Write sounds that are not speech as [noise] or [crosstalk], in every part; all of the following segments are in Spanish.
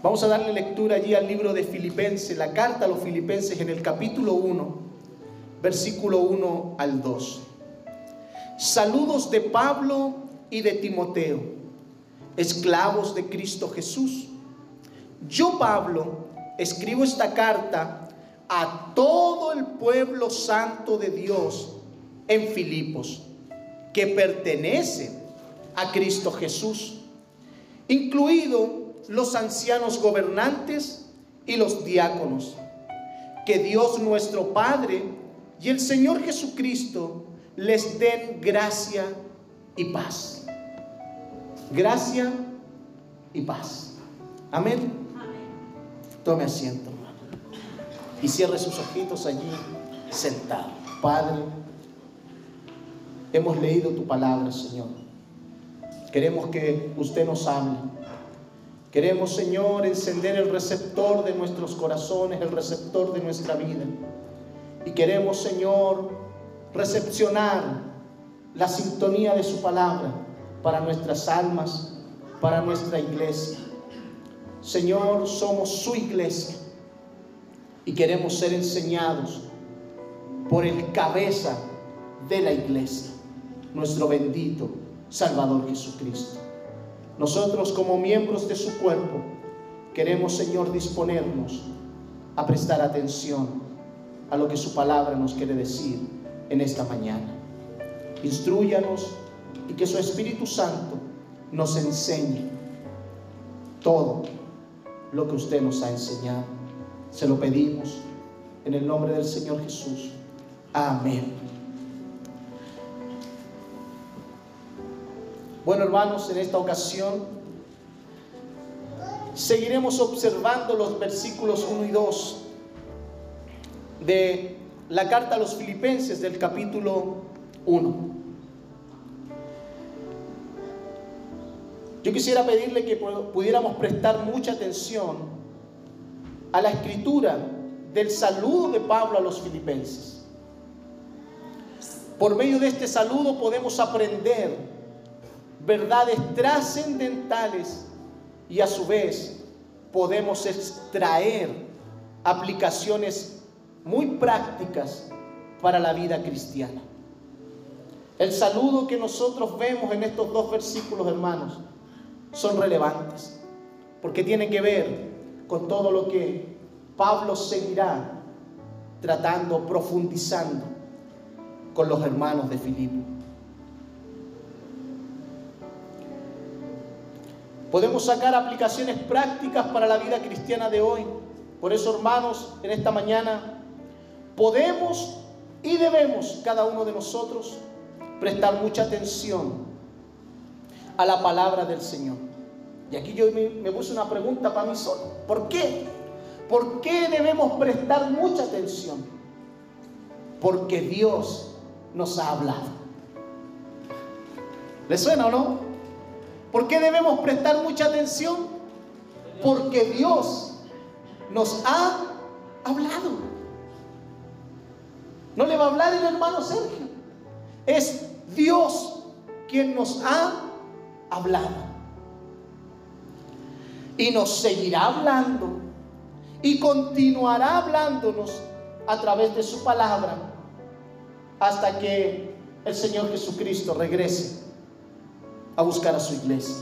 Vamos a darle lectura allí al libro de Filipenses, la carta a los Filipenses en el capítulo 1, versículo 1 al 2. Saludos de Pablo y de Timoteo, esclavos de Cristo Jesús. Yo, Pablo, escribo esta carta a todo el pueblo santo de Dios en Filipos, que pertenece a Cristo Jesús, incluido los ancianos gobernantes y los diáconos. Que Dios nuestro Padre y el Señor Jesucristo les den gracia y paz. Gracia y paz. Amén. Tome asiento, hermano. Y cierre sus ojitos allí sentado. Padre, hemos leído tu palabra, Señor. Queremos que usted nos hable Queremos, Señor, encender el receptor de nuestros corazones, el receptor de nuestra vida. Y queremos, Señor, recepcionar la sintonía de su palabra para nuestras almas, para nuestra iglesia. Señor, somos su iglesia y queremos ser enseñados por el cabeza de la iglesia, nuestro bendito Salvador Jesucristo. Nosotros como miembros de su cuerpo queremos, Señor, disponernos a prestar atención a lo que su palabra nos quiere decir en esta mañana. Instruyanos y que su Espíritu Santo nos enseñe todo lo que usted nos ha enseñado. Se lo pedimos en el nombre del Señor Jesús. Amén. Bueno, hermanos, en esta ocasión seguiremos observando los versículos 1 y 2 de la carta a los filipenses del capítulo 1. Yo quisiera pedirle que pudiéramos prestar mucha atención a la escritura del saludo de Pablo a los filipenses. Por medio de este saludo podemos aprender verdades trascendentales y a su vez podemos extraer aplicaciones muy prácticas para la vida cristiana. El saludo que nosotros vemos en estos dos versículos, hermanos, son relevantes, porque tienen que ver con todo lo que Pablo seguirá tratando, profundizando con los hermanos de Filipo. Podemos sacar aplicaciones prácticas para la vida cristiana de hoy. Por eso, hermanos, en esta mañana podemos y debemos cada uno de nosotros prestar mucha atención a la palabra del Señor. Y aquí yo me, puse una pregunta para mí solo. ¿Por qué? ¿Por qué debemos prestar mucha atención? Porque Dios nos ha hablado. ¿Le suena o no? ¿Por qué debemos prestar mucha atención? Porque Dios nos ha hablado. No le va a hablar el hermano Sergio. Es Dios quien nos ha hablado. Y nos seguirá hablando. Y continuará hablándonos a través de su palabra hasta que el Señor Jesucristo regrese a buscar a su iglesia.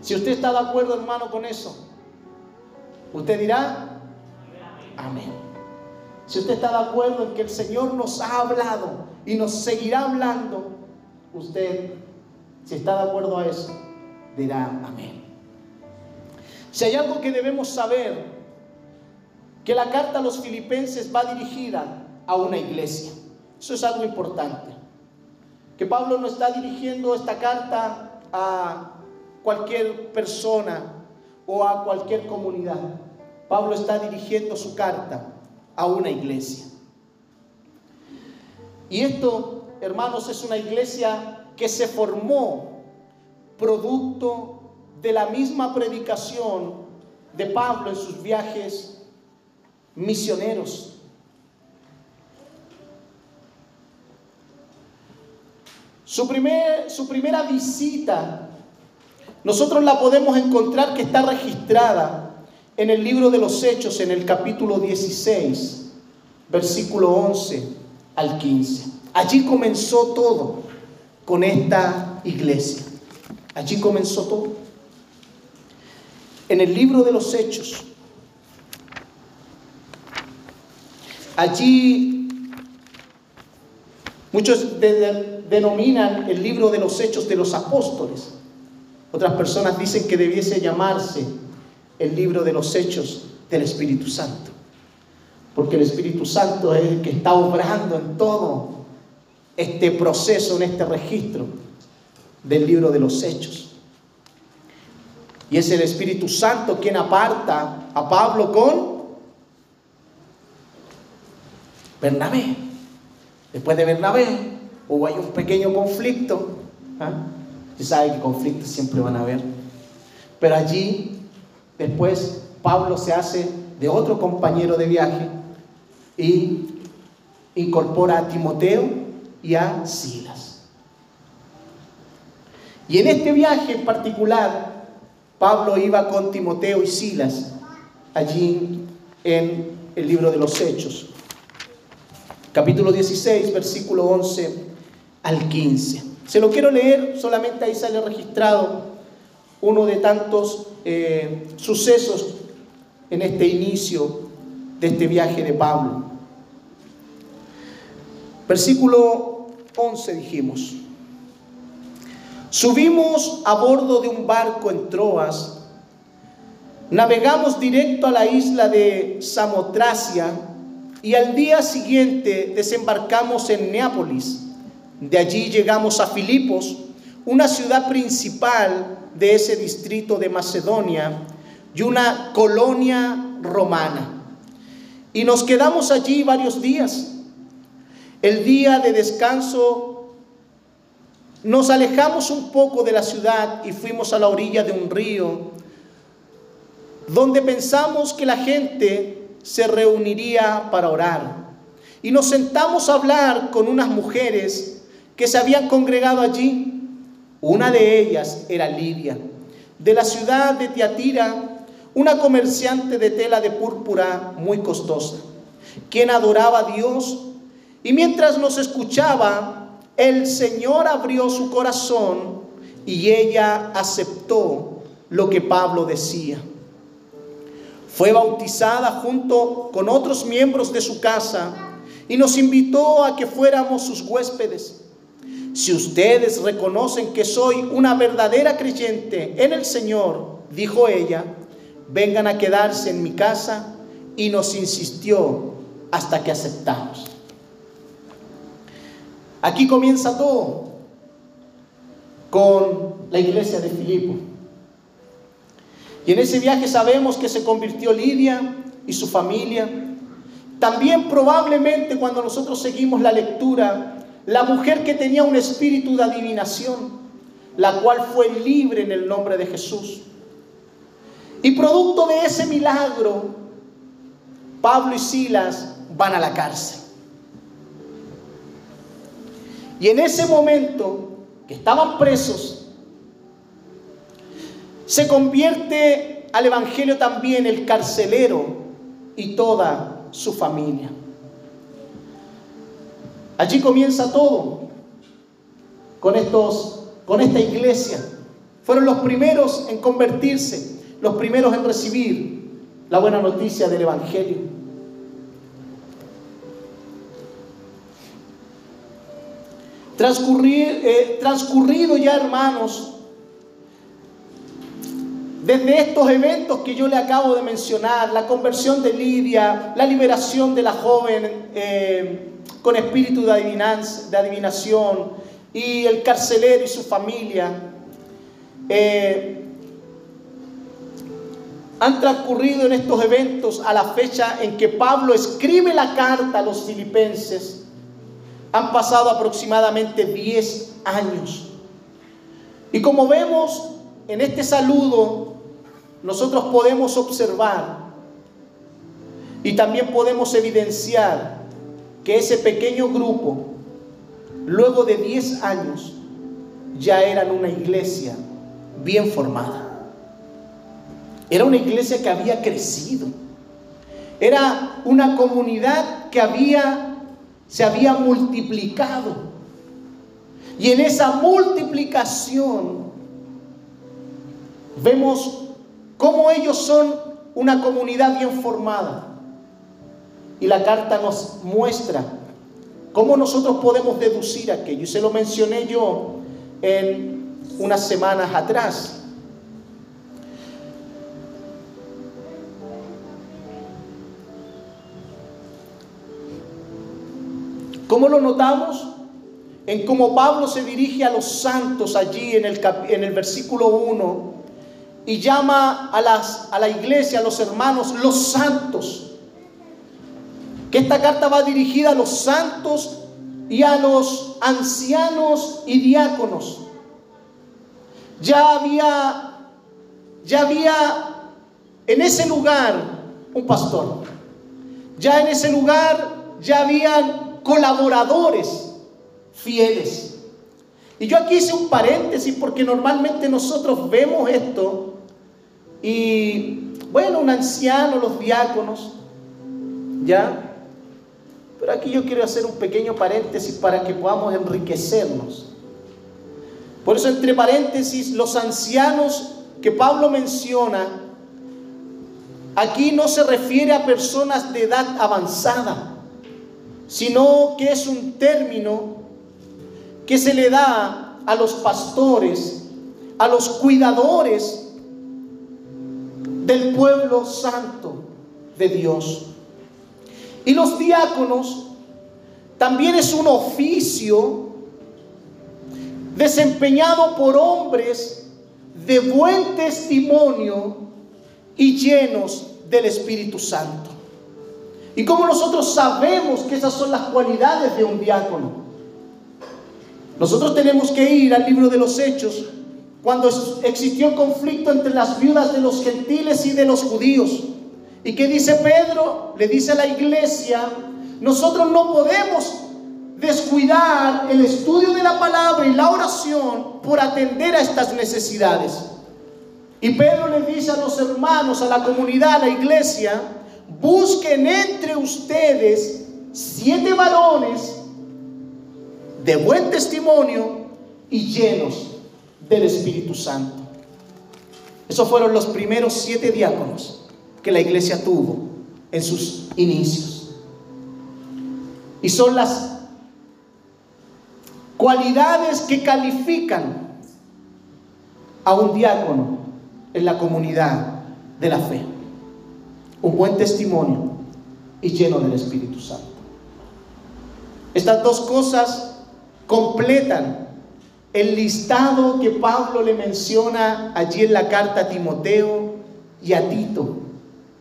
Si usted está de acuerdo, hermano, con eso, usted dirá, amén. Si usted está de acuerdo en que el Señor nos ha hablado y nos seguirá hablando, usted, si está de acuerdo a eso, dirá, amén. Si hay algo que debemos saber, que la carta a los filipenses va dirigida a una iglesia. Eso es algo importante que Pablo no está dirigiendo esta carta a cualquier persona o a cualquier comunidad. Pablo está dirigiendo su carta a una iglesia. Y esto, hermanos, es una iglesia que se formó producto de la misma predicación de Pablo en sus viajes misioneros Su, primer, su primera visita nosotros la podemos encontrar que está registrada en el libro de los Hechos, en el capítulo 16, versículo 11 al 15. Allí comenzó todo con esta iglesia. Allí comenzó todo. En el libro de los Hechos, allí muchos denominan el libro de los Hechos de los Apóstoles. Otras personas dicen que debiese llamarse el libro de los hechos del Espíritu Santo. Porque el Espíritu Santo es el que está obrando en todo este proceso, en este registro del libro de los hechos. Y es el Espíritu Santo quien aparta a Pablo con Bernabé. Después de Bernabé hubo hay un pequeño conflicto. ¿ah? Usted sabe que conflictos siempre van a haber. Pero allí, después, Pablo se hace de otro compañero de viaje y incorpora a Timoteo y a Silas. Y en este viaje en particular, Pablo iba con Timoteo y Silas allí en el libro de los Hechos. Capítulo 16, versículo 11 al 15. Se lo quiero leer, solamente ahí sale registrado uno de tantos eh, sucesos en este inicio de este viaje de Pablo. Versículo 11 dijimos, subimos a bordo de un barco en Troas, navegamos directo a la isla de Samotracia y al día siguiente desembarcamos en Neápolis de allí llegamos a Filipos, una ciudad principal de ese distrito de Macedonia y una colonia romana. Y nos quedamos allí varios días. El día de descanso nos alejamos un poco de la ciudad y fuimos a la orilla de un río donde pensamos que la gente se reuniría para orar. Y nos sentamos a hablar con unas mujeres que se habían congregado allí. Una de ellas era Lidia, de la ciudad de Tiatira, una comerciante de tela de púrpura muy costosa, quien adoraba a Dios. Y mientras nos escuchaba, el Señor abrió su corazón y ella aceptó lo que Pablo decía. Fue bautizada junto con otros miembros de su casa y nos invitó a que fuéramos sus huéspedes. Si ustedes reconocen que soy una verdadera creyente en el Señor, dijo ella, vengan a quedarse en mi casa y nos insistió hasta que aceptamos. Aquí comienza todo con la iglesia de Filipo. Y en ese viaje sabemos que se convirtió Lidia y su familia. También probablemente cuando nosotros seguimos la lectura, la mujer que tenía un espíritu de adivinación, la cual fue libre en el nombre de Jesús. Y producto de ese milagro, Pablo y Silas van a la cárcel. Y en ese momento que estaban presos, se convierte al Evangelio también el carcelero y toda su familia. Allí comienza todo con, estos, con esta iglesia. Fueron los primeros en convertirse, los primeros en recibir la buena noticia del Evangelio. Eh, transcurrido ya, hermanos, desde estos eventos que yo le acabo de mencionar, la conversión de Lidia, la liberación de la joven eh, con espíritu de, adivinación y el carcelero y su familia, eh, han transcurrido en estos eventos a la fecha en que Pablo escribe la carta a los filipenses. Han pasado aproximadamente 10 años. Y como vemos en este saludo, nosotros podemos observar y también podemos evidenciar que ese pequeño grupo, luego de 10 años, ya eran una iglesia bien formada. Era una iglesia que había crecido. Era una comunidad que había, se había multiplicado. Y en esa multiplicación vemos cómo ellos son una comunidad bien formada. Y la carta nos muestra cómo nosotros podemos deducir aquello. Y se lo mencioné yo en unas semanas atrás. ¿Cómo lo notamos? En cómo Pablo se dirige a los santos allí en el, en el versículo 1 y llama a, las, a la iglesia, a los hermanos, los santos. Que esta carta va dirigida a los santos y a los ancianos y diáconos. Ya había, ya había en ese lugar un pastor. Ya en ese lugar ya habían colaboradores fieles. Y yo aquí hice un paréntesis porque normalmente nosotros vemos esto y, bueno, un anciano, los diáconos, ¿ya? Pero aquí yo quiero hacer un pequeño paréntesis para que podamos enriquecernos. Por eso, entre paréntesis, los ancianos que Pablo menciona, aquí no se refiere a personas de edad avanzada sino que es un término que se le da a los pastores, a los cuidadores del pueblo santo de Dios. Y los diáconos también es un oficio desempeñado por hombres de buen testimonio y llenos del Espíritu Santo. ¿Y cómo nosotros sabemos que esas son las cualidades de un diácono? Nosotros tenemos que ir al libro de los Hechos, cuando existió conflicto entre las viudas de los gentiles y de los judíos. ¿Y qué dice Pedro? Le dice a la iglesia, nosotros no podemos descuidar el estudio de la palabra y la oración por atender a estas necesidades. Y Pedro le dice a los hermanos, a la comunidad, a la iglesia, busquen entre ustedes siete varones de buen testimonio y llenos del Espíritu Santo. Esos fueron los primeros siete diáconos que la iglesia tuvo en sus inicios. Y son las cualidades que califican a un diácono en la comunidad de la fe un buen testimonio y lleno del Espíritu Santo. Estas dos cosas completan el listado que Pablo le menciona allí en la carta a Timoteo y a Tito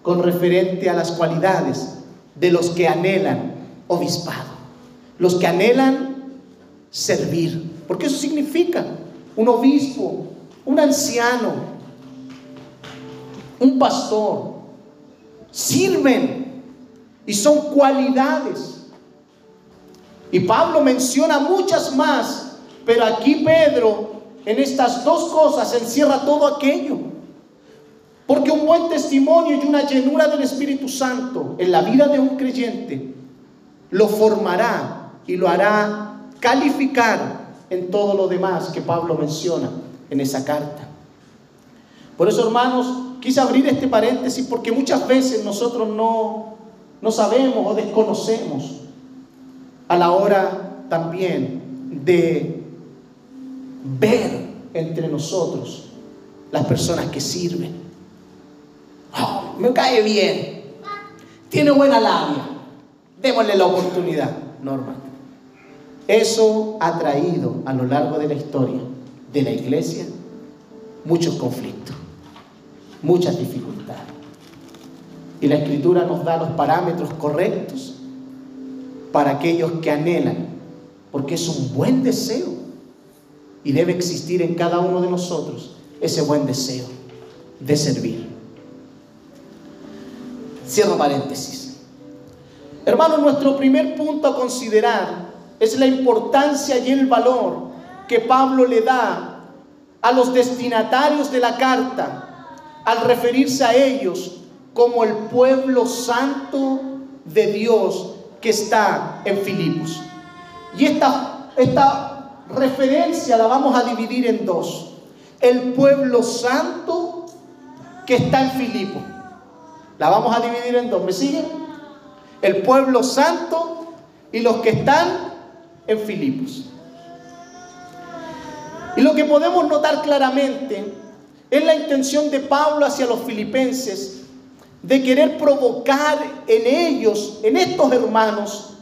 con referente a las cualidades de los que anhelan obispado, los que anhelan servir, porque eso significa un obispo, un anciano, un pastor, sirven y son cualidades. Y Pablo menciona muchas más, pero aquí Pedro en estas dos cosas encierra todo aquello. Porque un buen testimonio y una llenura del Espíritu Santo en la vida de un creyente lo formará y lo hará calificar en todo lo demás que Pablo menciona en esa carta. Por eso, hermanos, quise abrir este paréntesis porque muchas veces nosotros no, no sabemos o desconocemos a la hora también de ver entre nosotros las personas que sirven. Oh, me cae bien, tiene buena labia, démosle la oportunidad, Norma. Eso ha traído a lo largo de la historia de la iglesia muchos conflictos muchas dificultades. Y la escritura nos da los parámetros correctos para aquellos que anhelan, porque es un buen deseo y debe existir en cada uno de nosotros ese buen deseo de servir. Cierro paréntesis. Hermanos, nuestro primer punto a considerar es la importancia y el valor que Pablo le da a los destinatarios de la carta al referirse a ellos como el pueblo santo de Dios que está en Filipos. Y esta, esta referencia la vamos a dividir en dos. El pueblo santo que está en Filipos. La vamos a dividir en dos. ¿Me siguen? El pueblo santo y los que están en Filipos. Y lo que podemos notar claramente es la intención de Pablo hacia los filipenses de querer provocar en ellos, en estos hermanos,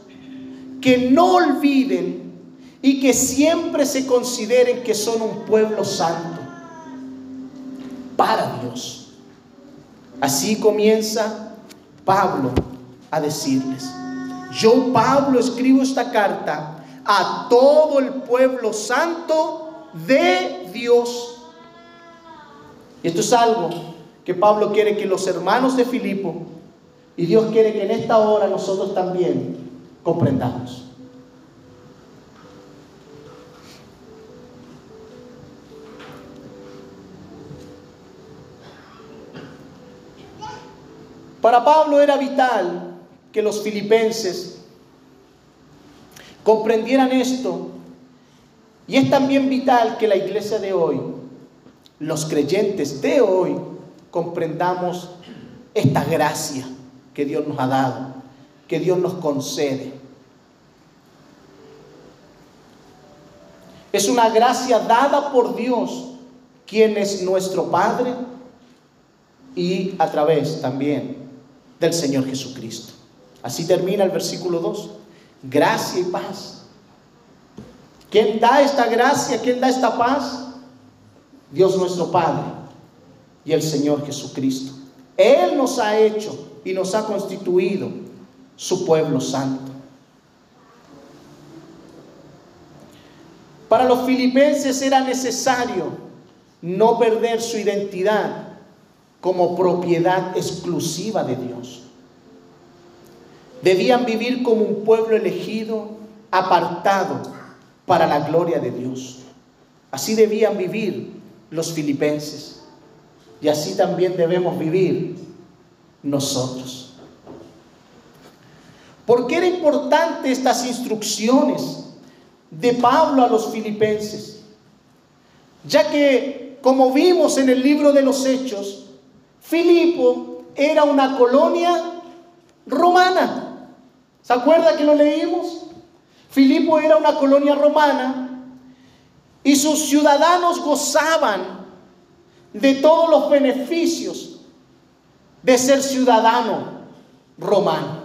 que no olviden y que siempre se consideren que son un pueblo santo para Dios. Así comienza Pablo a decirles, yo Pablo escribo esta carta a todo el pueblo santo de Dios. Y esto es algo que Pablo quiere que los hermanos de Filipo y Dios quiere que en esta hora nosotros también comprendamos. Para Pablo era vital que los filipenses comprendieran esto y es también vital que la iglesia de hoy, los creyentes de hoy, comprendamos esta gracia que Dios nos ha dado, que Dios nos concede. Es una gracia dada por Dios, quien es nuestro Padre, y a través también del Señor Jesucristo. Así termina el versículo 2. Gracia y paz. ¿Quién da esta gracia? ¿Quién da esta paz? Dios nuestro Padre y el Señor Jesucristo. Él nos ha hecho y nos ha constituido su pueblo santo. Para los filipenses era necesario no perder su identidad como propiedad exclusiva de Dios. Debían vivir como un pueblo elegido, apartado para la gloria de Dios. Así debían vivir los filipenses. Y así también debemos vivir nosotros. ¿Por qué era importante estas instrucciones de Pablo a los filipenses? Ya que, como vimos en el libro de los Hechos, Filipo era una colonia romana. ¿Se acuerda que lo leímos? Filipo era una colonia romana y sus ciudadanos gozaban de todos los beneficios de ser ciudadano romano.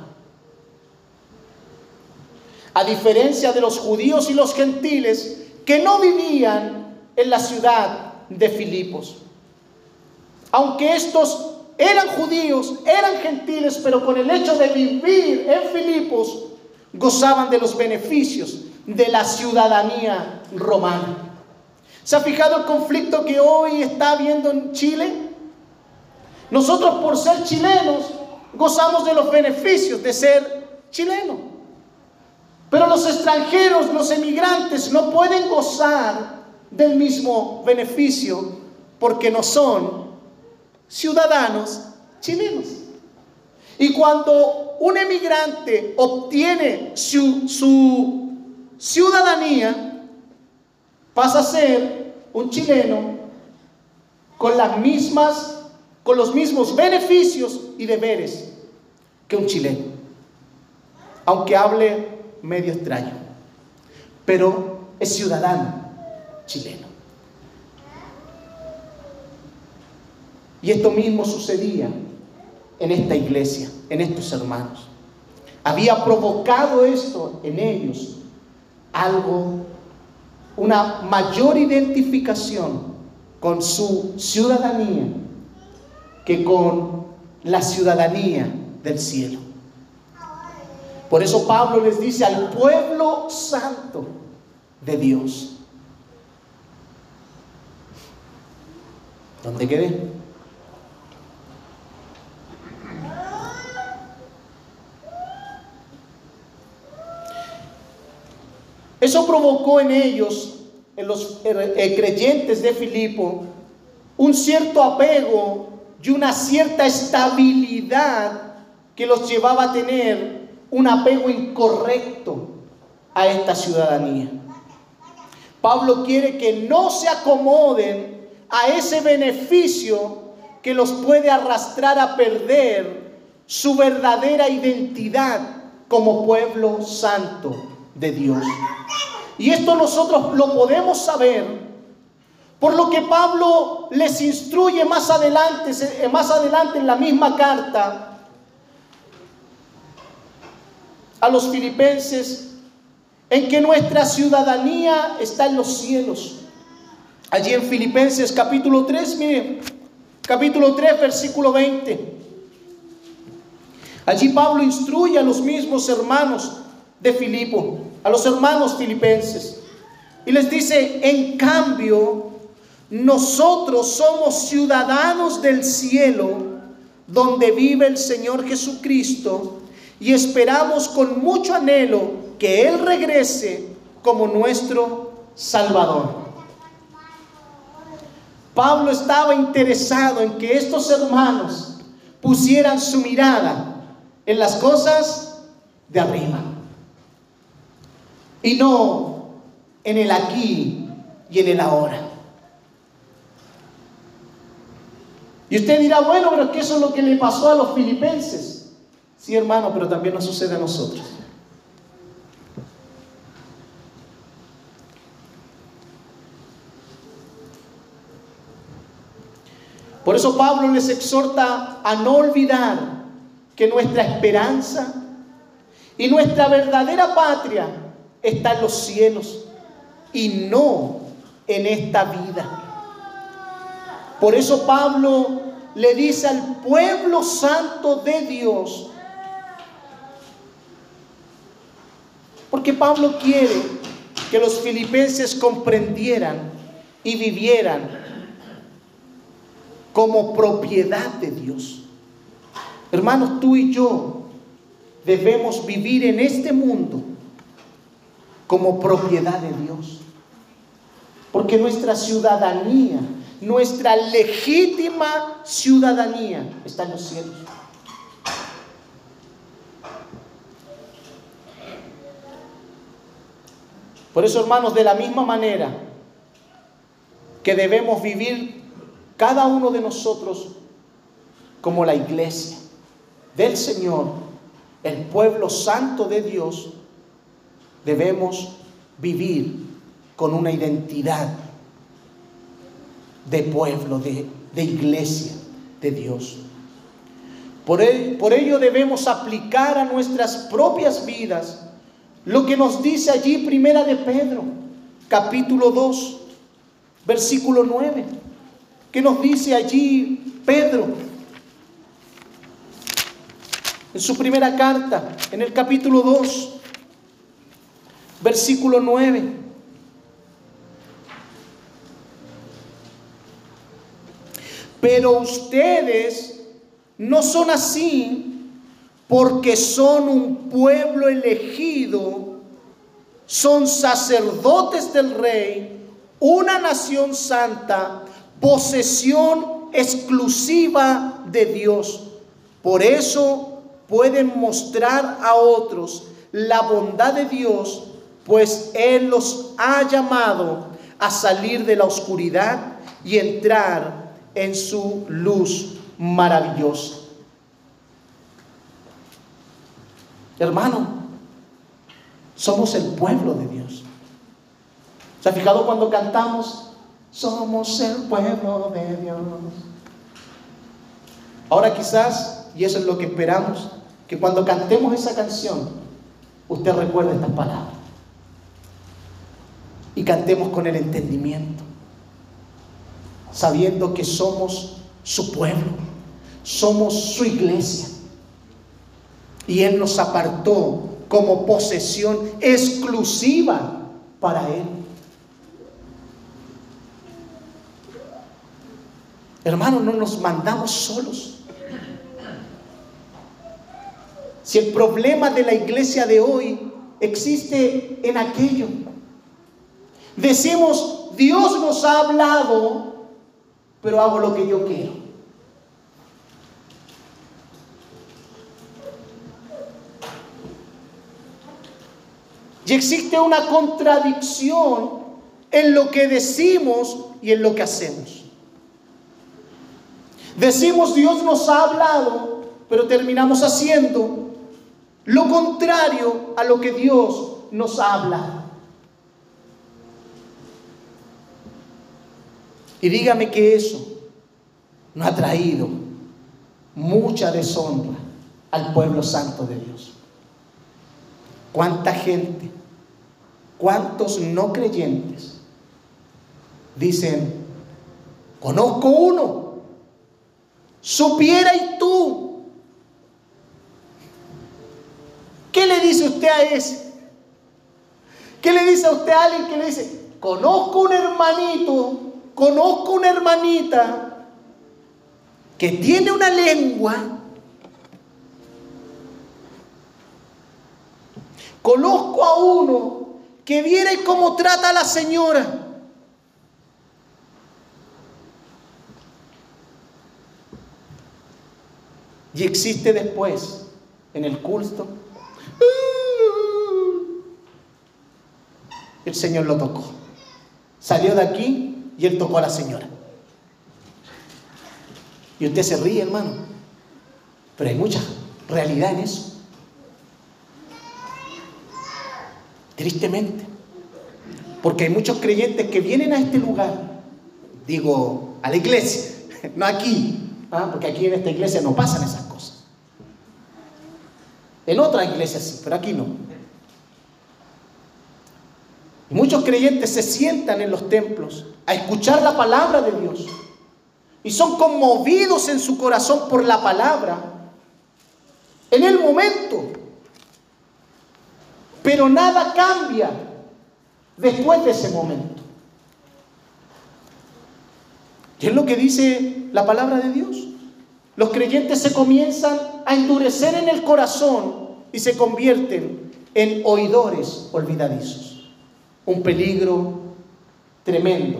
A diferencia de los judíos y los gentiles que no vivían en la ciudad de Filipos. Aunque estos eran judíos, eran gentiles, pero con el hecho de vivir en Filipos, gozaban de los beneficios de la ciudadanía romana. ¿Se ha fijado el conflicto que hoy está habiendo en Chile? Nosotros por ser chilenos gozamos de los beneficios de ser chilenos. Pero los extranjeros, los emigrantes, no pueden gozar del mismo beneficio porque no son ciudadanos chilenos. Y cuando un emigrante obtiene su, su ciudadanía, pasa a ser un chileno con las mismas, con los mismos beneficios y deberes que un chileno, aunque hable medio extraño, pero es ciudadano chileno. Y esto mismo sucedía en esta iglesia, en estos hermanos. Había provocado esto en ellos algo una mayor identificación con su ciudadanía que con la ciudadanía del cielo. Por eso Pablo les dice al pueblo santo de Dios. ¿Dónde quedé? Eso provocó en ellos en los eh, eh, creyentes de Filipo un cierto apego y una cierta estabilidad que los llevaba a tener un apego incorrecto a esta ciudadanía. Pablo quiere que no se acomoden a ese beneficio que los puede arrastrar a perder su verdadera identidad como pueblo santo de Dios. Y esto nosotros lo podemos saber por lo que Pablo les instruye más adelante, eh, más adelante en la misma carta a los filipenses, en que nuestra ciudadanía está en los cielos. Allí en Filipenses capítulo 3, miren, capítulo 3, versículo 20. Allí Pablo instruye a los mismos hermanos de Filipo, a los hermanos filipenses, y les dice, en cambio, nosotros somos ciudadanos del cielo, donde vive el Señor Jesucristo, y esperamos con mucho anhelo que Él regrese como nuestro Salvador. Pablo estaba interesado en que estos hermanos pusieran su mirada en las cosas de arriba y no en el aquí y en el ahora. Y usted dirá, bueno, pero es que eso es lo que le pasó a los filipenses. Sí, hermano, pero también nos sucede a nosotros. Por eso Pablo les exhorta a no olvidar que nuestra esperanza y nuestra verdadera patria está en los cielos y no en esta vida. Por eso Pablo le dice al pueblo santo de Dios, porque Pablo quiere que los filipenses comprendieran y vivieran como propiedad de Dios. Hermanos, tú y yo debemos vivir en este mundo como propiedad de Dios. Porque nuestra ciudadanía, nuestra legítima ciudadanía está en los cielos. Por eso, hermanos, de la misma manera que debemos vivir cada uno de nosotros como la iglesia del Señor, el pueblo santo de Dios, debemos vivir con una identidad de pueblo, de, iglesia de Dios. Por, ello debemos aplicar a nuestras propias vidas lo que nos dice allí Primera de Pedro, capítulo 2, versículo 9. ¿Qué nos dice allí Pedro? En su primera carta, en el capítulo 2, versículo 9. Pero ustedes no son así porque son un pueblo elegido, son sacerdotes del rey, una nación santa, posesión exclusiva de Dios. Por eso pueden mostrar a otros la bondad de Dios, pues Él los ha llamado a salir de la oscuridad y entrar en su luz maravillosa. Hermano, somos el pueblo de Dios. ¿Se ha fijado cuando cantamos? Somos el pueblo de Dios. Ahora quizás, y eso es lo que esperamos, que cuando cantemos esa canción, usted recuerde estas palabras. Y cantemos con el entendimiento, sabiendo que somos su pueblo, somos su iglesia. Y Él nos apartó como posesión exclusiva para Él. Hermano, no nos mandamos solos. Si el problema de la iglesia de hoy existe en aquello, Decimos, Dios nos ha hablado, pero hago lo que yo quiero. Y existe una contradicción en lo que decimos y en lo que hacemos. Decimos Dios nos ha hablado, pero terminamos haciendo lo contrario a lo que Dios nos ha hablado. Y dígame que eso no ha traído mucha deshonra al pueblo santo de Dios. ¿Cuánta gente, cuántos no creyentes dicen, conozco uno, supiera y tú? ¿Qué le dice usted a ese? ¿Qué le dice a usted a alguien que le dice, conozco un hermanito, conozco una hermanita que tiene una lengua Conozco a uno que viera cómo trata a la señora. Y existe después, en el culto, el Señor lo tocó. Salió de aquí y él tocó a la señora. Y usted se ríe, hermano. Pero hay mucha realidad en eso. Tristemente. Porque hay muchos creyentes que vienen a este lugar, digo, a la iglesia, [laughs] no aquí, ¿ah? porque aquí en esta iglesia no pasan esas cosas. En otras iglesias sí, pero aquí no. Muchos creyentes se sientan en los templos a escuchar la palabra de Dios y son conmovidos en su corazón por la palabra en el momento pero nada cambia después de ese momento. ¿Qué es lo que dice la palabra de Dios? Los creyentes se comienzan a endurecer en el corazón y se convierten en oidores olvidadizos. Un peligro tremendo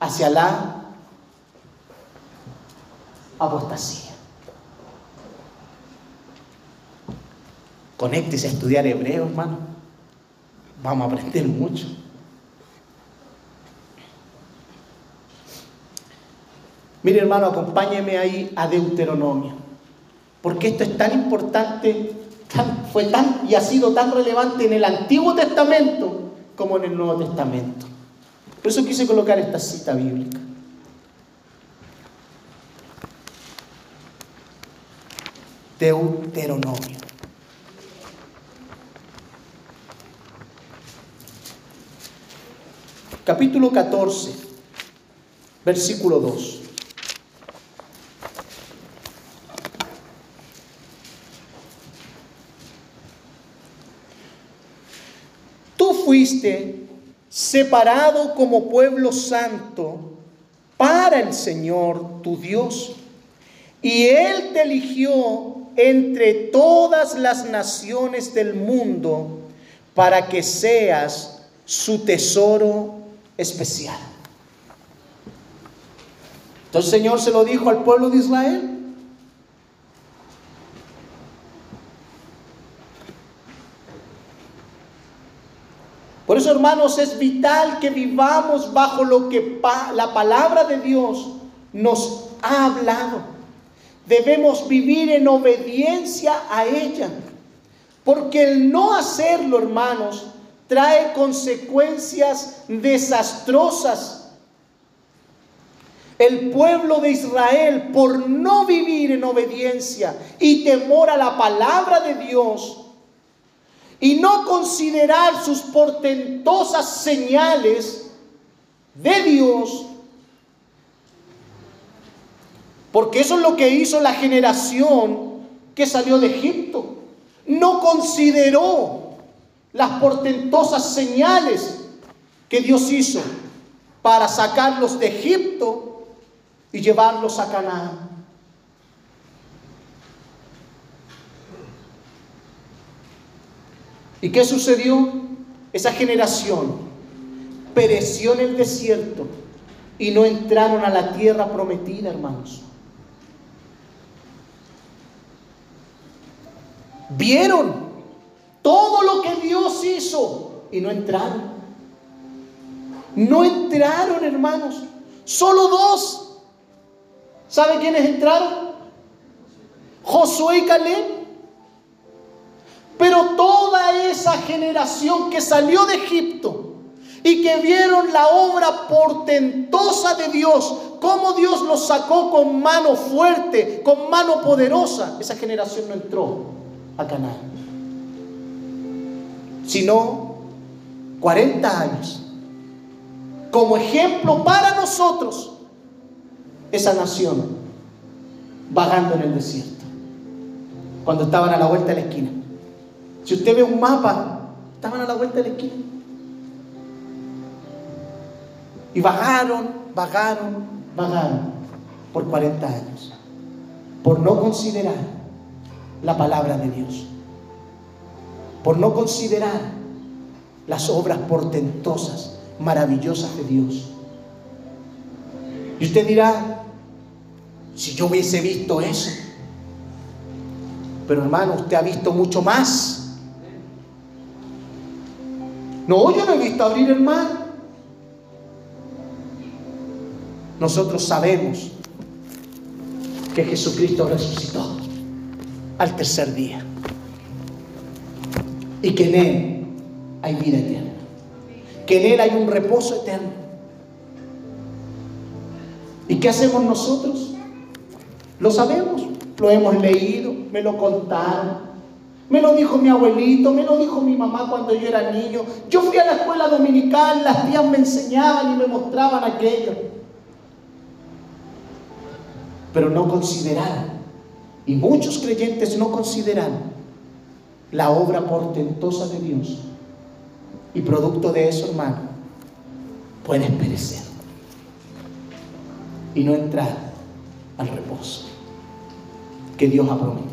hacia la apostasía. Conéctese a estudiar hebreo, hermano. Vamos a aprender mucho. Mire, hermano, acompáñeme ahí a Deuteronomio. Porque esto es tan importante, fue tan y ha sido tan relevante en el Antiguo Testamento como en el Nuevo Testamento. Por eso quise colocar esta cita bíblica. Deuteronomio. capítulo 14, versículo 2. Tú separado como pueblo santo para el Señor tu Dios, y Él te eligió entre todas las naciones del mundo para que seas su tesoro especial. Entonces el Señor se lo dijo al pueblo de Israel. Por eso, hermanos, es vital que vivamos bajo lo que la palabra de Dios nos ha hablado. Debemos vivir en obediencia a ella. Porque el no hacerlo, hermanos, trae consecuencias desastrosas. El pueblo de Israel, por no vivir en obediencia y temor a la palabra de Dios, y no considerar sus portentosas señales de Dios, porque eso es lo que hizo la generación que salió de Egipto. No consideró las portentosas señales que Dios hizo para sacarlos de Egipto y llevarlos a Canaán. ¿Y qué sucedió? Esa generación pereció en el desierto y no entraron a la tierra prometida, hermanos. Vieron todo lo que Dios hizo y no entraron. No entraron, hermanos. Solo dos. ¿Sabe quiénes entraron? Josué y Caleb. Pero toda esa generación que salió de Egipto y que vieron la obra portentosa de Dios, cómo Dios los sacó con mano fuerte, con mano poderosa, esa generación no entró a Canaán. Sino 40 años como ejemplo para nosotros esa nación vagando en el desierto, cuando estaban a la vuelta de la esquina. Si usted ve un mapa, estaban a la vuelta de la esquina. Y vagaron, vagaron, vagaron por 40 años, por no considerar la palabra de Dios, por no considerar las obras portentosas maravillosas de Dios. Y usted dirá, si yo hubiese visto eso, pero hermano, usted ha visto mucho más. No, yo no he visto abrir el mar. Nosotros sabemos que Jesucristo resucitó al tercer día y que en Él hay vida eterna que en Él hay un reposo eterno. ¿Y qué hacemos nosotros? Lo sabemos, lo hemos leído, me lo contaron. Me lo dijo mi abuelito, me lo dijo mi mamá cuando yo era niño. Yo fui a la escuela dominical, las tías me enseñaban y me mostraban aquello. Pero no consideraron, y muchos creyentes no consideran la obra portentosa de Dios y producto de eso, hermano, puedes perecer y no entrar al reposo que Dios ha prometido.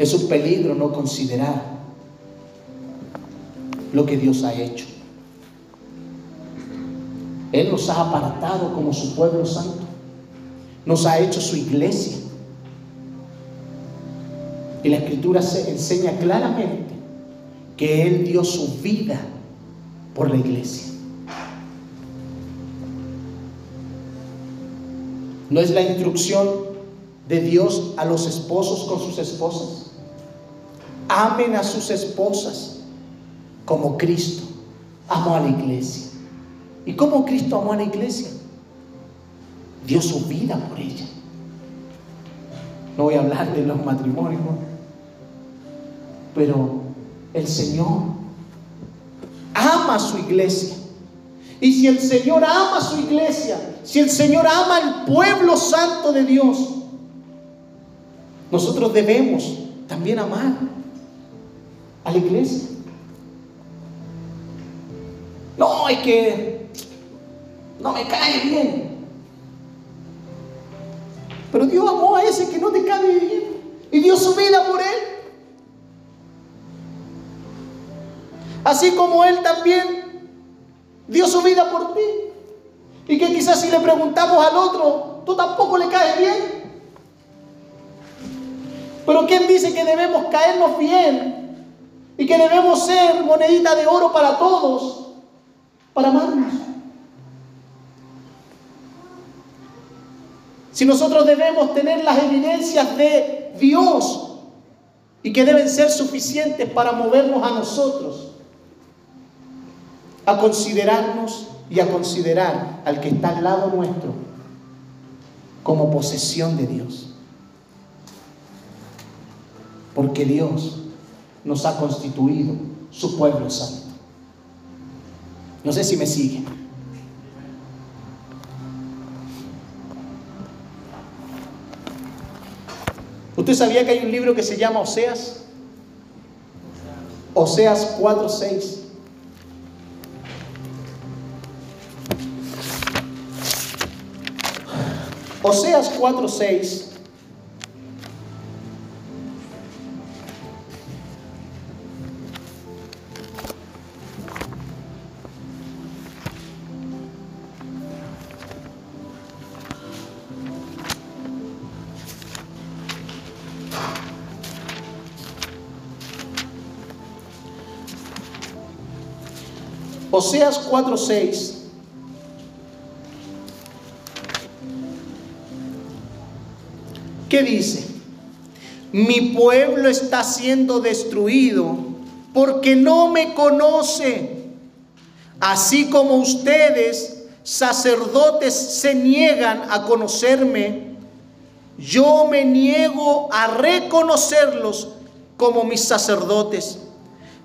Es un peligro no considerar lo que Dios ha hecho. Él nos ha apartado como su pueblo santo. Nos ha hecho su iglesia. Y la escritura se enseña claramente que Él dio su vida por la iglesia. ¿No es la instrucción de Dios a los esposos con sus esposas? Amen a sus esposas como Cristo amó a la iglesia. ¿Y cómo Cristo amó a la iglesia? Dio su vida por ella. No voy a hablar de los matrimonios, pero el Señor ama a su iglesia. Y si el Señor ama a su iglesia, si el Señor ama al pueblo santo de Dios, nosotros debemos también amar a la iglesia. No, es que no me cae bien. Pero Dios amó a ese que no te cae bien y dio su vida por él. Así como Él también dio su vida por ti. Y que quizás si le preguntamos al otro, tú tampoco le caes bien. Pero ¿quién dice que debemos caernos bien? Y que debemos ser monedita de oro para todos, para amarnos. Si nosotros debemos tener las evidencias de Dios y que deben ser suficientes para movernos a nosotros, a considerarnos y a considerar al que está al lado nuestro como posesión de Dios. Porque Dios nos ha constituido su pueblo santo. No sé si me sigue. ¿Usted sabía que hay un libro que se llama Oseas? Oseas 4:6. Oseas 4:6 Oseas 4:6. ¿Qué dice? Mi pueblo está siendo destruido porque no me conoce. Así como ustedes, sacerdotes, se niegan a conocerme, yo me niego a reconocerlos como mis sacerdotes,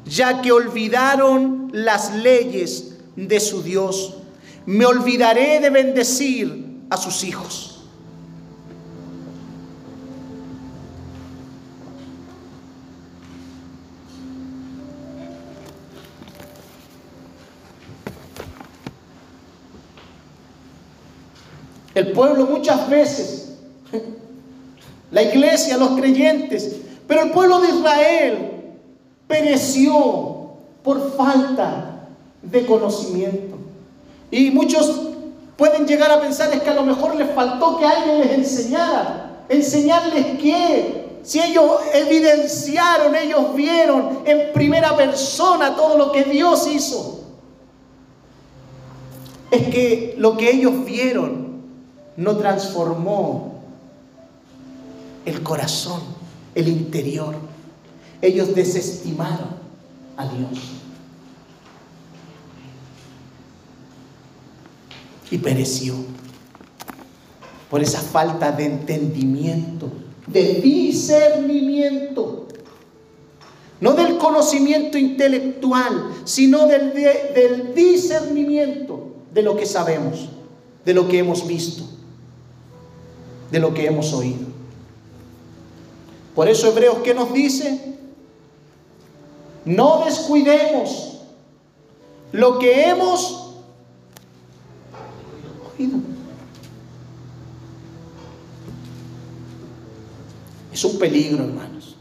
ya que olvidaron las leyes de su Dios. Me olvidaré de bendecir a sus hijos. El pueblo muchas veces, [laughs] la iglesia, los creyentes, pero el pueblo de Israel pereció por falta de conocimiento. Y muchos pueden llegar a pensar es que a lo mejor les faltó que alguien les enseñara. ¿Enseñarles qué? Si ellos evidenciaron, ellos vieron en primera persona todo lo que Dios hizo. Es que lo que ellos vieron no transformó el corazón, el interior. Ellos desestimaron a Dios. Y pereció por esa falta de entendimiento, de discernimiento. No del conocimiento intelectual, sino del, del discernimiento de lo que sabemos, de lo que hemos visto de lo que hemos oído. Por eso Hebreos, ¿qué nos dice? No descuidemos lo que hemos. Es un peligro, hermanos.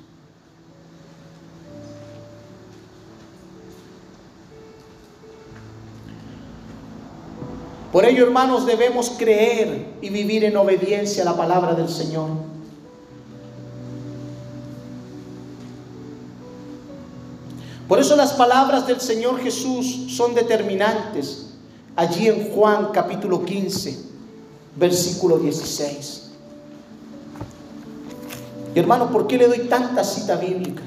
Por ello, hermanos, debemos creer y vivir en obediencia a la palabra del Señor. Por eso las palabras del Señor Jesús son determinantes allí en Juan capítulo 15, versículo 16. Y hermano, ¿por qué le doy tanta cita bíblica?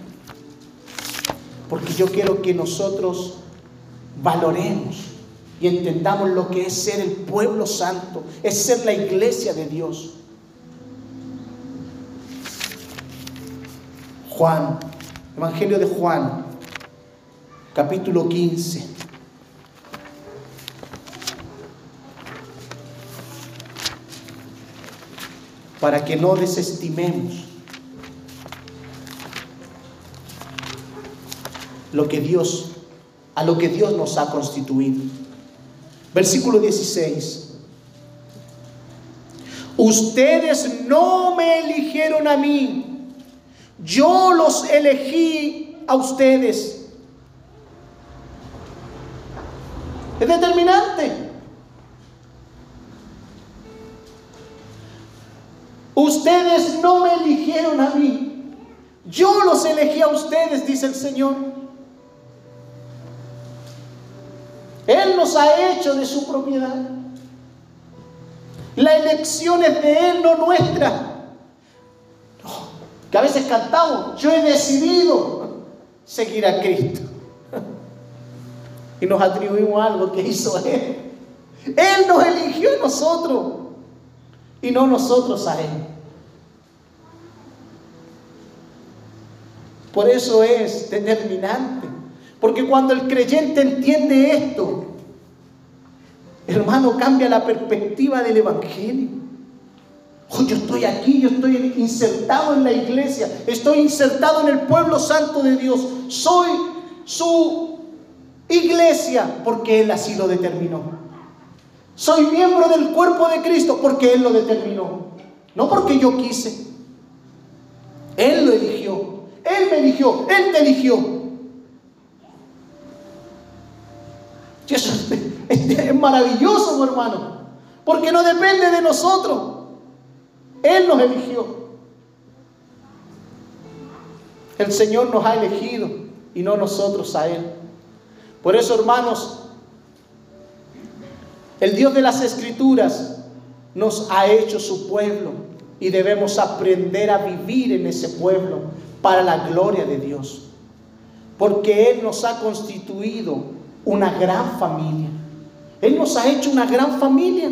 Porque yo quiero que nosotros valoremos y entendamos lo que es ser el pueblo santo, es ser la iglesia de Dios. Juan, Evangelio de Juan, capítulo 15. Para que no desestimemos lo que Dios, a lo que Dios nos ha constituido. Versículo 16. Ustedes no me eligieron a mí, yo los elegí a ustedes. Es determinante. Ustedes no me eligieron a mí, yo los elegí a ustedes, dice el Señor. Él nos ha hecho de su propiedad. La elección es de Él, no nuestra. que a veces cantamos, yo he decidido seguir a Cristo. Y nos atribuimos algo que hizo Él. Él nos eligió a nosotros y no nosotros a Él. Por eso es determinante porque cuando el creyente entiende esto, hermano, cambia la perspectiva del Evangelio. Oh, yo estoy aquí, yo estoy insertado en la iglesia, estoy insertado en el pueblo santo de Dios. Soy su iglesia porque Él así lo determinó. Soy miembro del cuerpo de Cristo porque Él lo determinó. No porque yo quise. Él lo eligió. Él me eligió. Él te eligió. Y eso es, maravilloso, hermano, porque no depende de nosotros. Él nos eligió. El Señor nos ha elegido y no nosotros a Él. Por eso, hermanos, El Dios de las Escrituras nos ha hecho su pueblo y debemos aprender a vivir en ese pueblo para la gloria de Dios. Porque Él nos ha constituido una gran familia. Él nos ha hecho una gran familia.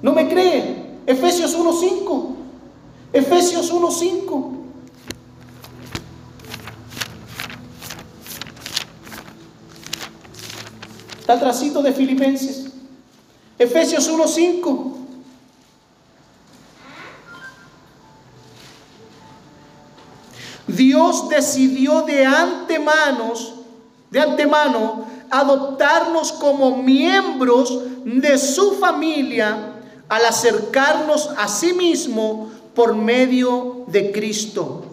¿No me cree? Efesios 1.5. Efesios 1.5. Está de Filipenses. Efesios 1.5. Dios decidió de antemano, de antemano, adoptarnos como miembros de su familia al acercarnos a sí mismo por medio de Cristo.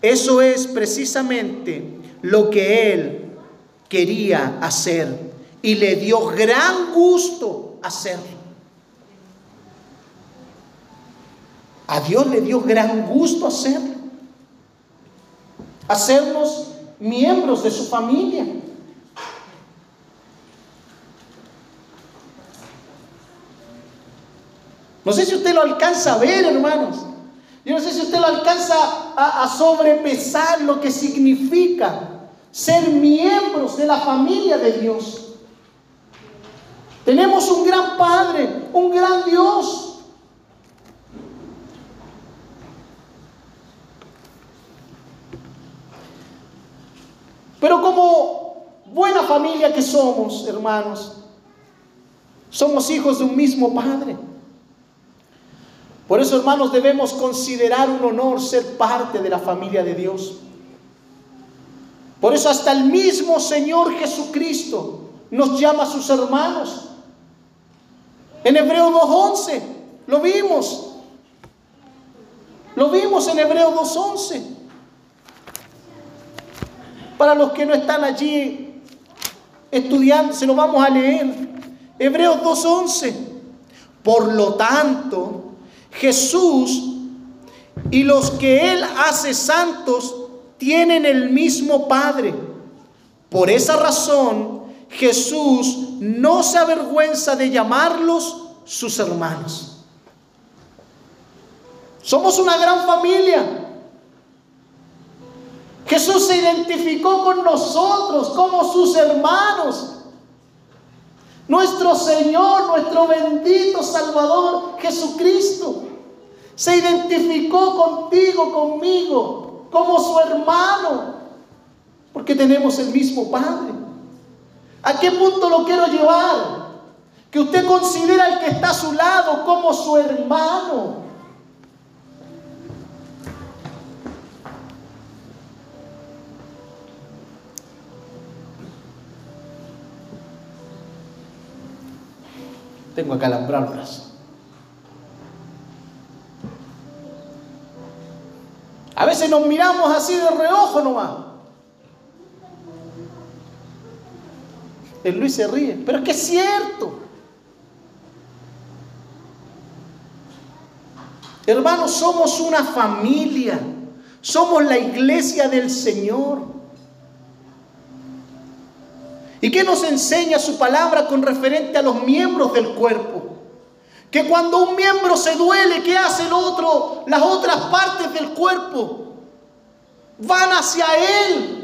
Eso es precisamente lo que Él quería hacer y le dio gran gusto hacerlo. A Dios le dio gran gusto hacerlo. Hacernos miembros de su familia. No sé si usted lo alcanza a ver, hermanos. Yo no sé si usted lo alcanza a, sobrepesar lo que significa ser miembros de la familia de Dios. Tenemos un gran Padre, un gran Dios. Pero como buena familia que somos, hermanos, somos hijos de un mismo Padre. Por eso, hermanos, debemos considerar un honor ser parte de la familia de Dios. Por eso hasta el mismo Señor Jesucristo nos llama a sus hermanos. En Hebreo 2.11, lo vimos. Lo vimos en Hebreo 2.11. Para los que no están allí estudiando, se lo vamos a leer. Hebreos 2.11. Por lo tanto, Jesús y los que Él hace santos tienen el mismo Padre. Por esa razón, Jesús no se avergüenza de llamarlos sus hermanos. Somos una gran familia. Jesús se identificó con nosotros como sus hermanos. Nuestro Señor, nuestro bendito Salvador Jesucristo, se identificó contigo, conmigo, como su hermano, porque tenemos el mismo Padre. ¿A qué punto lo quiero llevar? Que usted considera al que está a su lado como su hermano. Tengo que alambrarlas. A veces nos miramos así de reojo nomás. El Luis se ríe, pero es que es cierto. Hermanos, somos una familia, somos la iglesia del Señor. ¿Y qué nos enseña su palabra con referente a los miembros del cuerpo? Que cuando un miembro se duele, ¿qué hace el otro? Las otras partes del cuerpo van hacia él.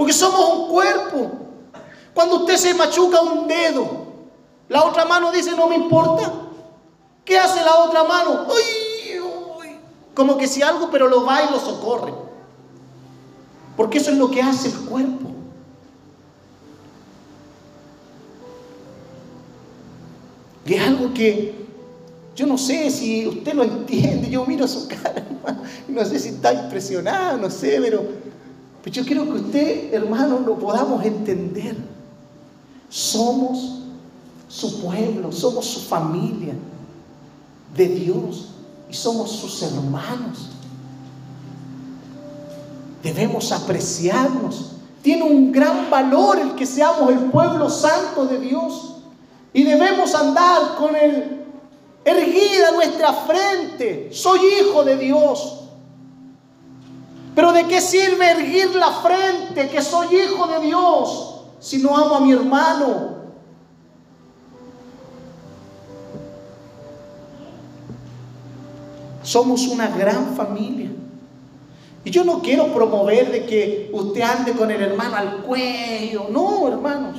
Porque somos un cuerpo. Cuando usted se machuca un dedo, la otra mano dice, no me importa. ¿Qué hace la otra mano? Como que si algo, pero lo va y lo socorre. Porque eso es lo que hace el cuerpo. Y es algo que yo no sé si usted lo entiende. Yo miro su cara, [laughs] no sé si está impresionado, no sé, pero pero yo quiero que usted, hermano, lo podamos entender. Somos su pueblo, somos su familia de Dios y somos sus hermanos. Debemos apreciarnos. Tiene un gran valor el que seamos el pueblo santo de Dios. Y debemos andar con el erguida nuestra frente. Soy hijo de Dios. Pero ¿de qué sirve erguir la frente que soy hijo de Dios si no amo a mi hermano? Somos una gran familia. Y yo no quiero promover de que usted ande con el hermano al cuello. No, hermanos.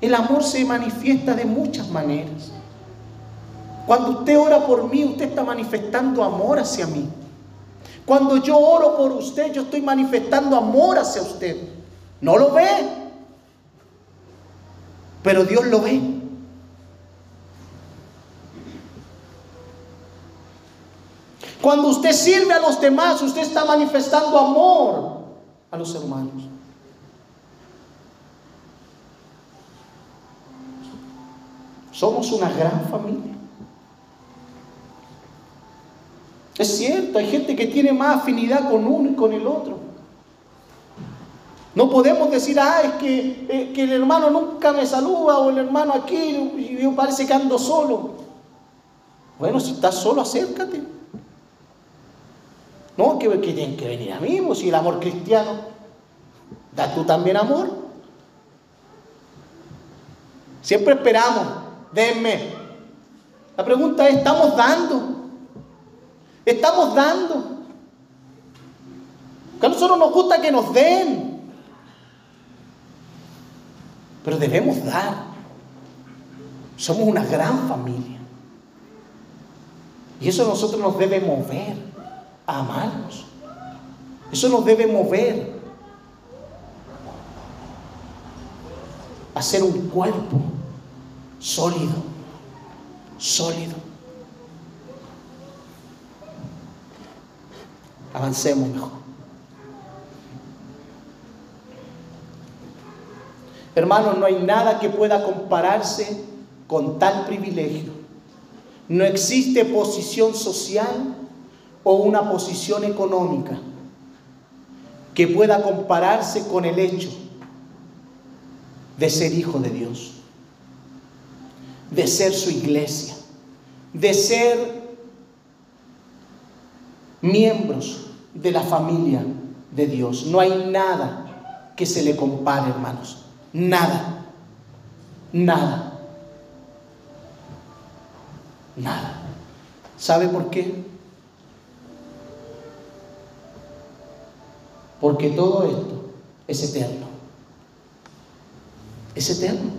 El amor se manifiesta de muchas maneras. Cuando usted ora por mí, usted está manifestando amor hacia mí. Cuando yo oro por usted, yo estoy manifestando amor hacia usted. No lo ve, pero Dios lo ve. Cuando usted sirve a los demás, usted está manifestando amor a los hermanos. Somos una gran familia. Es cierto, hay gente que tiene más afinidad con uno y con el otro. No podemos decir, ah, es que, eh, que el hermano nunca me saluda o el hermano aquí, y yo parece que ando solo. Bueno, si estás solo, acércate. No, que, que tienen que venir a mí, pues, si el amor cristiano, da tú también amor. Siempre esperamos, denme. La pregunta es, ¿estamos dando? Estamos dando. Que a nosotros nos gusta que nos den. Pero debemos dar. Somos una gran familia. Y eso a nosotros nos debe mover a amarnos. Eso nos debe mover a ser un cuerpo sólido, sólido. Avancemos mejor. Hermanos, no hay nada que pueda compararse con tal privilegio. No existe posición social o una posición económica que pueda compararse con el hecho de ser hijo de Dios, de ser su iglesia, de ser miembros de la familia de Dios. No hay nada que se le compare, hermanos. Nada. Nada. Nada. ¿Sabe por qué? Porque todo esto es eterno. Es eterno.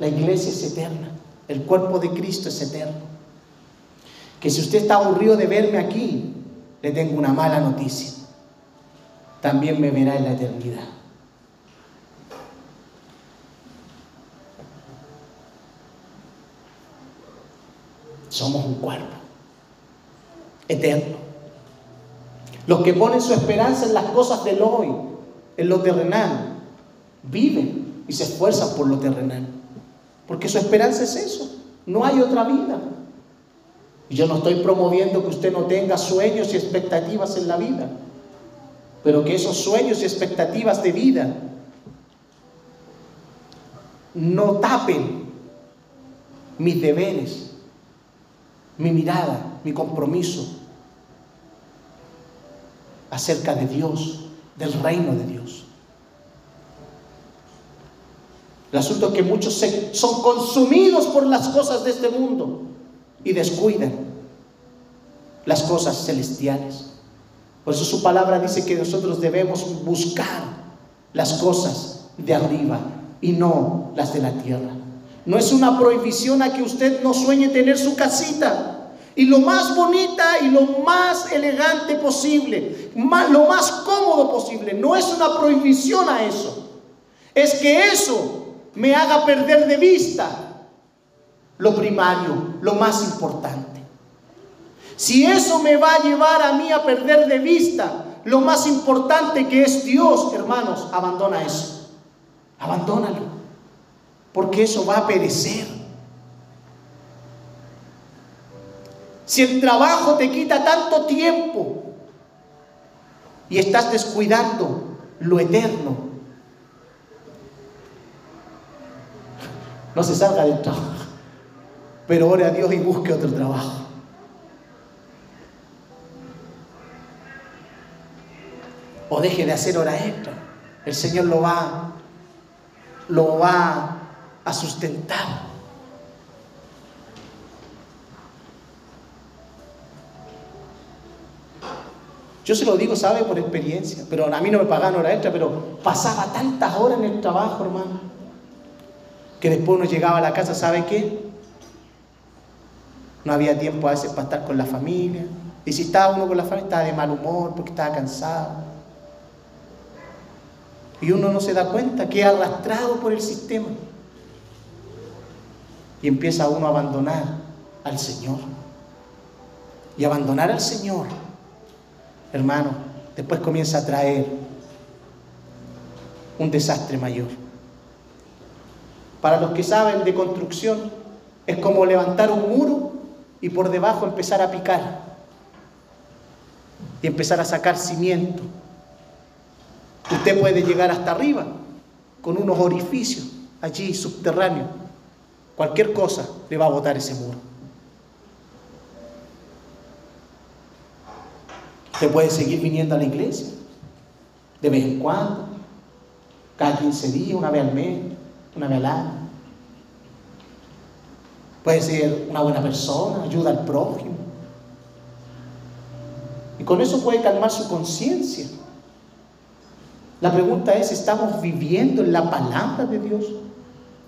La iglesia es eterna. El cuerpo de Cristo es eterno que si usted está aburrido de verme aquí, le tengo una mala noticia. También me verá en la eternidad. Somos un cuerpo eterno. Los que ponen su esperanza en las cosas del hoy, en lo terrenal, viven y se esfuerzan por lo terrenal. Porque su esperanza es eso. No hay otra vida. Yo no estoy promoviendo que usted no tenga sueños y expectativas en la vida, pero que esos sueños y expectativas de vida no tapen mis deberes, mi mirada, mi compromiso acerca de Dios, del reino de Dios. El asunto es que muchos son consumidos por las cosas de este mundo y descuidan las cosas celestiales. Por eso su palabra dice que nosotros debemos buscar las cosas de arriba y no las de la tierra. No es una prohibición a que usted no sueñe tener su casita y lo más bonita y lo más elegante posible, lo más cómodo posible. No es una prohibición a eso. Es que eso me haga perder de vista lo primario, lo más importante. Si eso me va a llevar a mí a perder de vista lo más importante que es Dios, hermanos, abandona eso. Abandónalo. Porque eso va a perecer. Si el trabajo te quita tanto tiempo y estás descuidando lo eterno, no se salga del trabajo pero ore a Dios y busque otro trabajo. O deje de hacer hora extra. El Señor lo va, lo va a sustentar. Yo se lo digo, sabe, por experiencia, pero a mí no me pagaban hora extra, pero pasaba tantas horas en el trabajo, hermano, que después uno llegaba a la casa, ¿sabe qué? No había tiempo a veces para estar con la familia. Y si estaba uno con la familia, estaba de mal humor porque estaba cansado. Y uno no se da cuenta que es arrastrado por el sistema. Y empieza uno a abandonar al Señor. Y abandonar al Señor, hermano, después comienza a traer un desastre mayor. Para los que saben de construcción, es como levantar un muro y por debajo empezar a picar y empezar a sacar cimiento. Usted puede llegar hasta arriba con unos orificios allí subterráneos. Cualquier cosa le va a botar ese muro. Usted puede seguir viniendo a la iglesia de vez en cuando, cada 15 días, una vez al mes, una vez al año. Puede ser una buena persona, ayuda al prójimo. Y con eso puede calmar su conciencia. La pregunta es, ¿estamos viviendo en la palabra de Dios?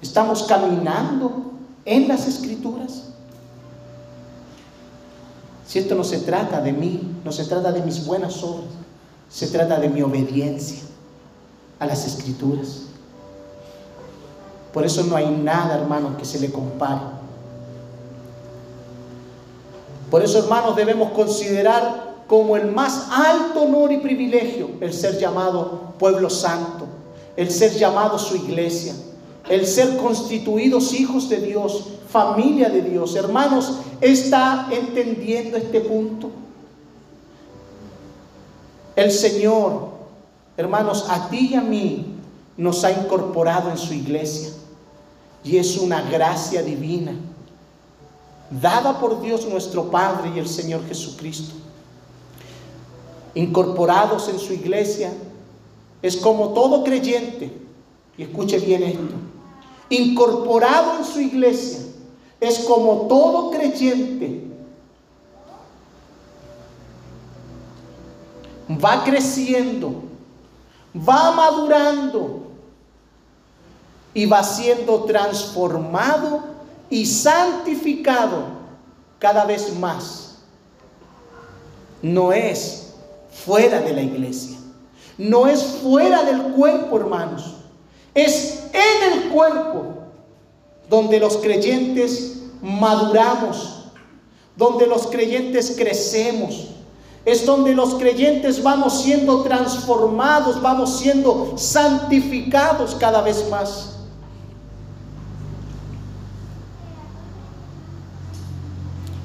¿Estamos caminando en las escrituras? Si esto no se trata de mí, no se trata de mis buenas obras, se trata de mi obediencia a las escrituras. Por eso no hay nada, hermano, que se le compare por eso, hermanos, debemos considerar como el más alto honor y privilegio el ser llamado pueblo santo, el ser llamado su iglesia, el ser constituidos hijos de Dios, familia de Dios. Hermanos, ¿está entendiendo este punto? El Señor, hermanos, a ti y a mí nos ha incorporado en su iglesia y es una gracia divina dada por Dios nuestro Padre y el Señor Jesucristo. Incorporados en su iglesia, es como todo creyente, y escuche bien esto, incorporado en su iglesia, es como todo creyente, va creciendo, va madurando y va siendo transformado y santificado cada vez más. No es fuera de la iglesia, no es fuera del cuerpo, hermanos, es en el cuerpo donde los creyentes maduramos, donde los creyentes crecemos. Es donde los creyentes vamos siendo transformados, vamos siendo santificados cada vez más.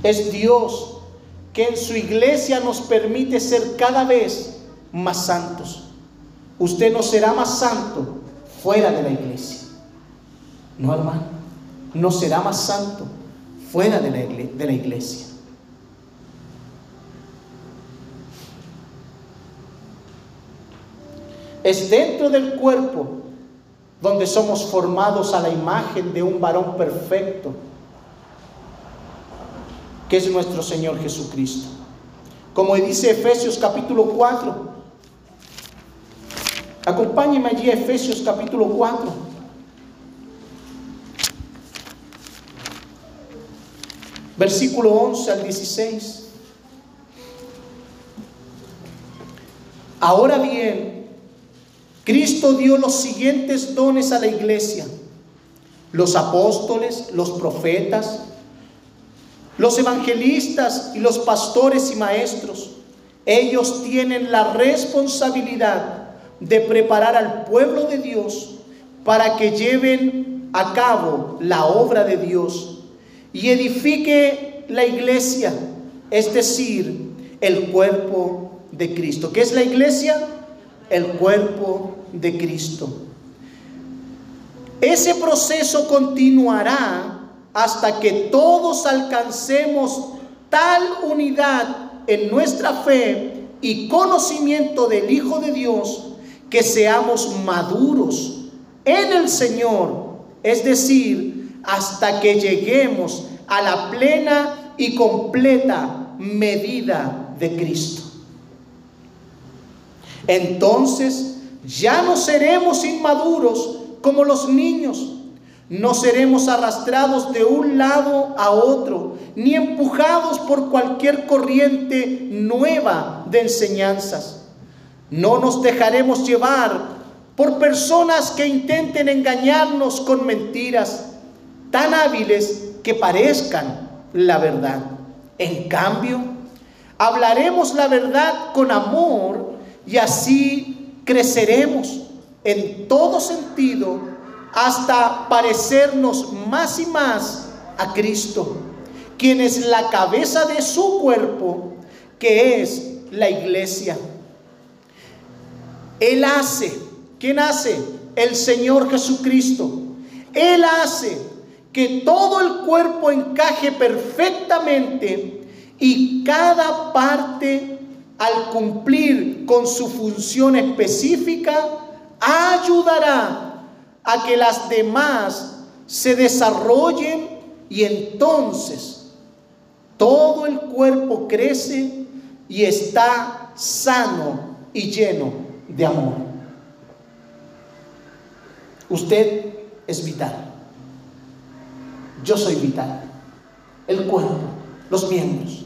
Es Dios que en su iglesia nos permite ser cada vez más santos. Usted no será más santo fuera de la iglesia. No, hermano. No será más santo fuera de la, de la iglesia. Es dentro del cuerpo donde somos formados a la imagen de un varón perfecto que es nuestro Señor Jesucristo. Como dice Efesios capítulo 4. Acompáñeme allí a Efesios capítulo 4. Versículo 11 al 16. Ahora bien, Cristo dio los siguientes dones a la iglesia. Los apóstoles, los profetas, los evangelistas y los pastores y maestros, ellos tienen la responsabilidad de preparar al pueblo de Dios para que lleven a cabo la obra de Dios y edifique la iglesia, es decir, el cuerpo de Cristo. ¿Qué es la iglesia? El cuerpo de Cristo. Ese proceso continuará hasta que todos alcancemos tal unidad en nuestra fe y conocimiento del Hijo de Dios que seamos maduros en el Señor, es decir, hasta que lleguemos a la plena y completa medida de Cristo. Entonces ya no seremos inmaduros como los niños. No seremos arrastrados de un lado a otro, ni empujados por cualquier corriente nueva de enseñanzas. No nos dejaremos llevar por personas que intenten engañarnos con mentiras tan hábiles que parezcan la verdad. En cambio, hablaremos la verdad con amor y así creceremos en todo sentido hasta parecernos más y más a Cristo, quien es la cabeza de su cuerpo, que es la iglesia. Él hace, ¿quién hace? El Señor Jesucristo. Él hace que todo el cuerpo encaje perfectamente y cada parte al cumplir con su función específica ayudará a que las demás se desarrollen y entonces todo el cuerpo crece y está sano y lleno de amor. Usted es vital. Yo soy vital. El cuerpo, los miembros.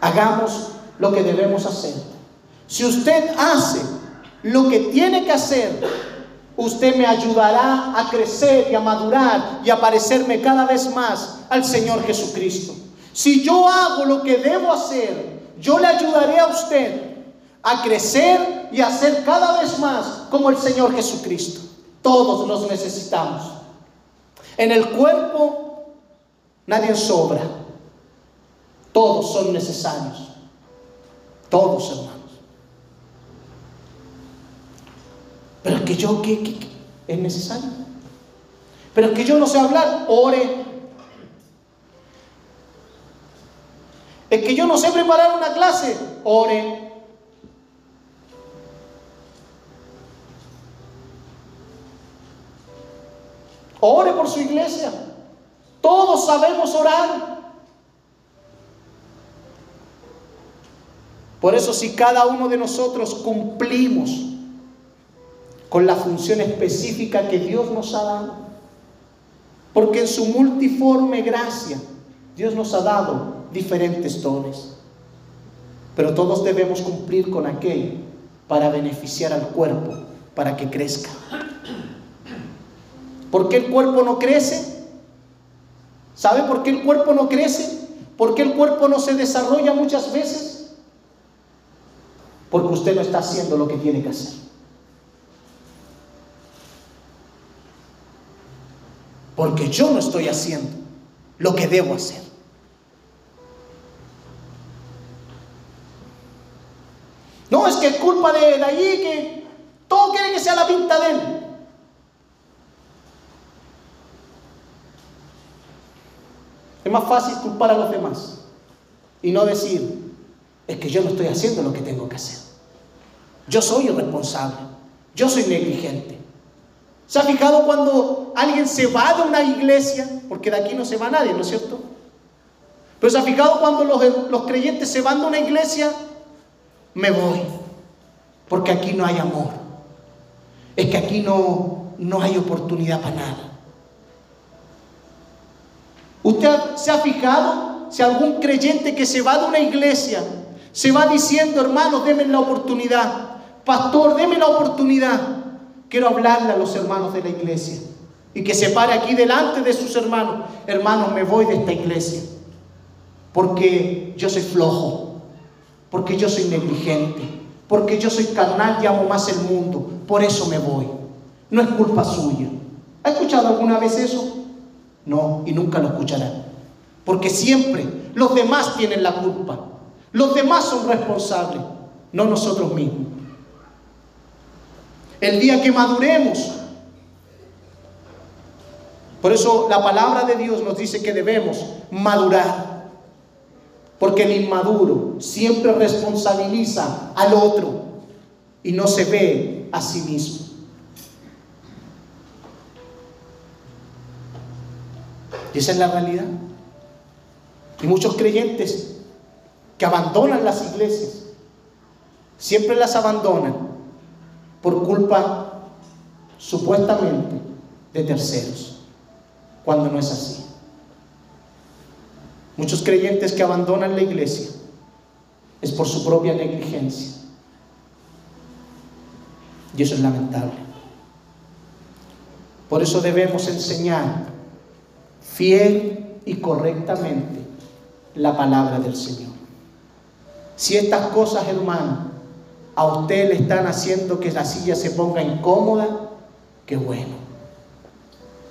Hagamos lo que debemos hacer. Si usted hace lo que tiene que hacer, usted me ayudará a crecer y a madurar y a parecerme cada vez más al Señor Jesucristo. Si yo hago lo que debo hacer, yo le ayudaré a usted a crecer y a ser cada vez más como el Señor Jesucristo. Todos los necesitamos. En el cuerpo nadie sobra. Todos son necesarios. Todos, hermanos. Pero es que yo, ¿qué, es necesario? Pero es que yo no sé hablar, ore. Es que yo no sé preparar una clase, ore. Ore por su iglesia. Todos sabemos orar. Por eso si cada uno de nosotros cumplimos con la función específica que Dios nos ha dado, porque en su multiforme gracia Dios nos ha dado diferentes dones, pero todos debemos cumplir con aquel para beneficiar al cuerpo, para que crezca. ¿Por qué el cuerpo no crece? ¿Sabe por qué el cuerpo no crece? ¿Por qué el cuerpo no se desarrolla muchas veces? Porque usted no está haciendo lo que tiene que hacer. Porque yo no estoy haciendo lo que debo hacer. No, es que es culpa de, allí que todo quiere que sea la pinta de él. Es más fácil culpar a los demás y no decir, es que yo no estoy haciendo lo que tengo que hacer. Yo soy irresponsable, yo soy negligente. ¿Se ha fijado cuando alguien se va de una iglesia? Porque de aquí no se va nadie, ¿no es cierto? Pero ¿se ha fijado cuando los, los creyentes se van de una iglesia? Me voy, porque aquí no hay amor. Es que aquí no, no hay oportunidad para nada. ¿Usted se ha fijado si algún creyente que se va de una iglesia se va diciendo, hermanos, denme la oportunidad, pastor, denme la oportunidad? Quiero hablarle a los hermanos de la iglesia y que se pare aquí delante de sus hermanos. Hermanos, me voy de esta iglesia porque yo soy flojo, porque yo soy negligente, porque yo soy carnal y amo más el mundo. Por eso me voy. No es culpa suya. ¿Ha escuchado alguna vez eso? No, y nunca lo escucharán. Porque siempre los demás tienen la culpa. Los demás son responsables, no nosotros mismos. El día que maduremos, por eso la palabra de Dios nos dice que debemos madurar. Porque el inmaduro siempre responsabiliza al otro y no se ve a sí mismo. Y esa es la realidad. Y muchos creyentes que abandonan las iglesias siempre las abandonan por culpa supuestamente de terceros, cuando no es así. Muchos creyentes que abandonan la iglesia es por su propia negligencia. Y eso es lamentable. Por eso debemos enseñar fiel y correctamente la palabra del Señor. Si estas cosas, hermano, a usted le están haciendo que la silla se ponga incómoda, qué bueno.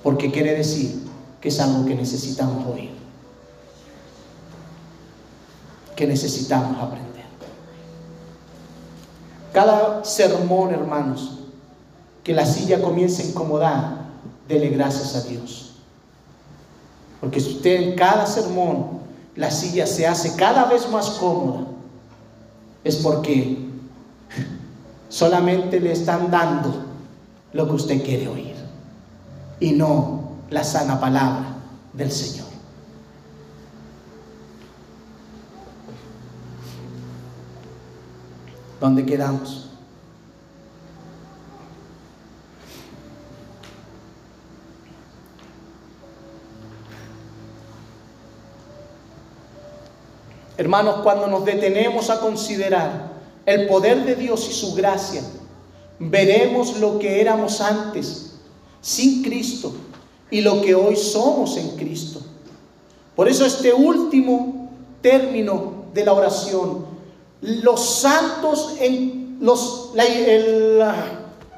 Porque quiere decir que es algo que necesitamos oír. Que necesitamos aprender. Cada sermón, hermanos, que la silla comience a incomodar, dele gracias a Dios. Porque si usted en cada sermón la silla se hace cada vez más cómoda, es porque solamente le están dando lo que usted quiere oír y no la sana palabra del Señor. ¿Dónde quedamos? Hermanos, cuando nos detenemos a considerar el poder de Dios y su gracia, veremos lo que éramos antes sin Cristo y lo que hoy somos en Cristo. Por eso este último término de la oración, los santos en los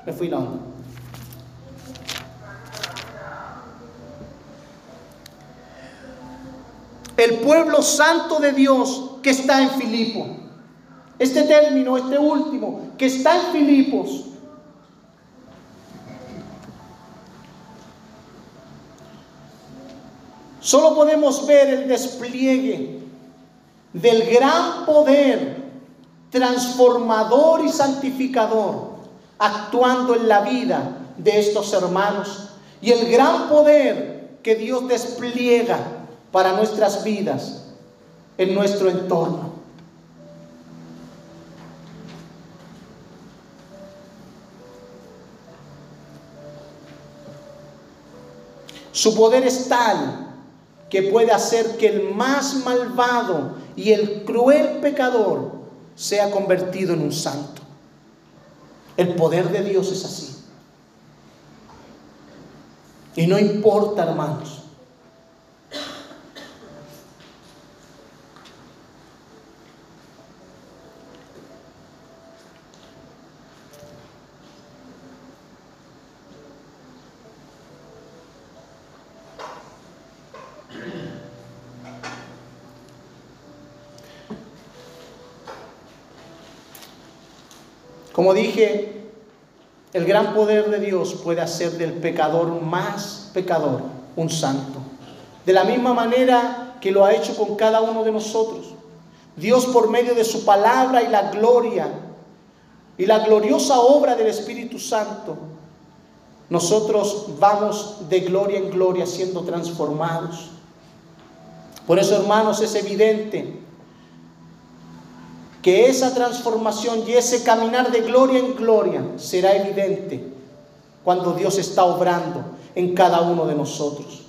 me fui la onda. el pueblo santo de Dios que está en Filipo. Este término, este último, que está en Filipos. Solo podemos ver el despliegue del gran poder transformador y santificador actuando en la vida de estos hermanos y el gran poder que Dios despliega para nuestras vidas, en nuestro entorno. Su poder es tal que puede hacer que el más malvado y el cruel pecador sea convertido en un santo. El poder de Dios es así. Y no importa, hermanos, Como dije, el gran poder de Dios puede hacer del pecador más pecador un santo. De la misma manera que lo ha hecho con cada uno de nosotros. Dios por medio de su palabra y la gloria y la gloriosa obra del Espíritu Santo, nosotros vamos de gloria en gloria siendo transformados. Por eso, hermanos, es evidente que esa transformación y ese caminar de gloria en gloria será evidente cuando Dios está obrando en cada uno de nosotros.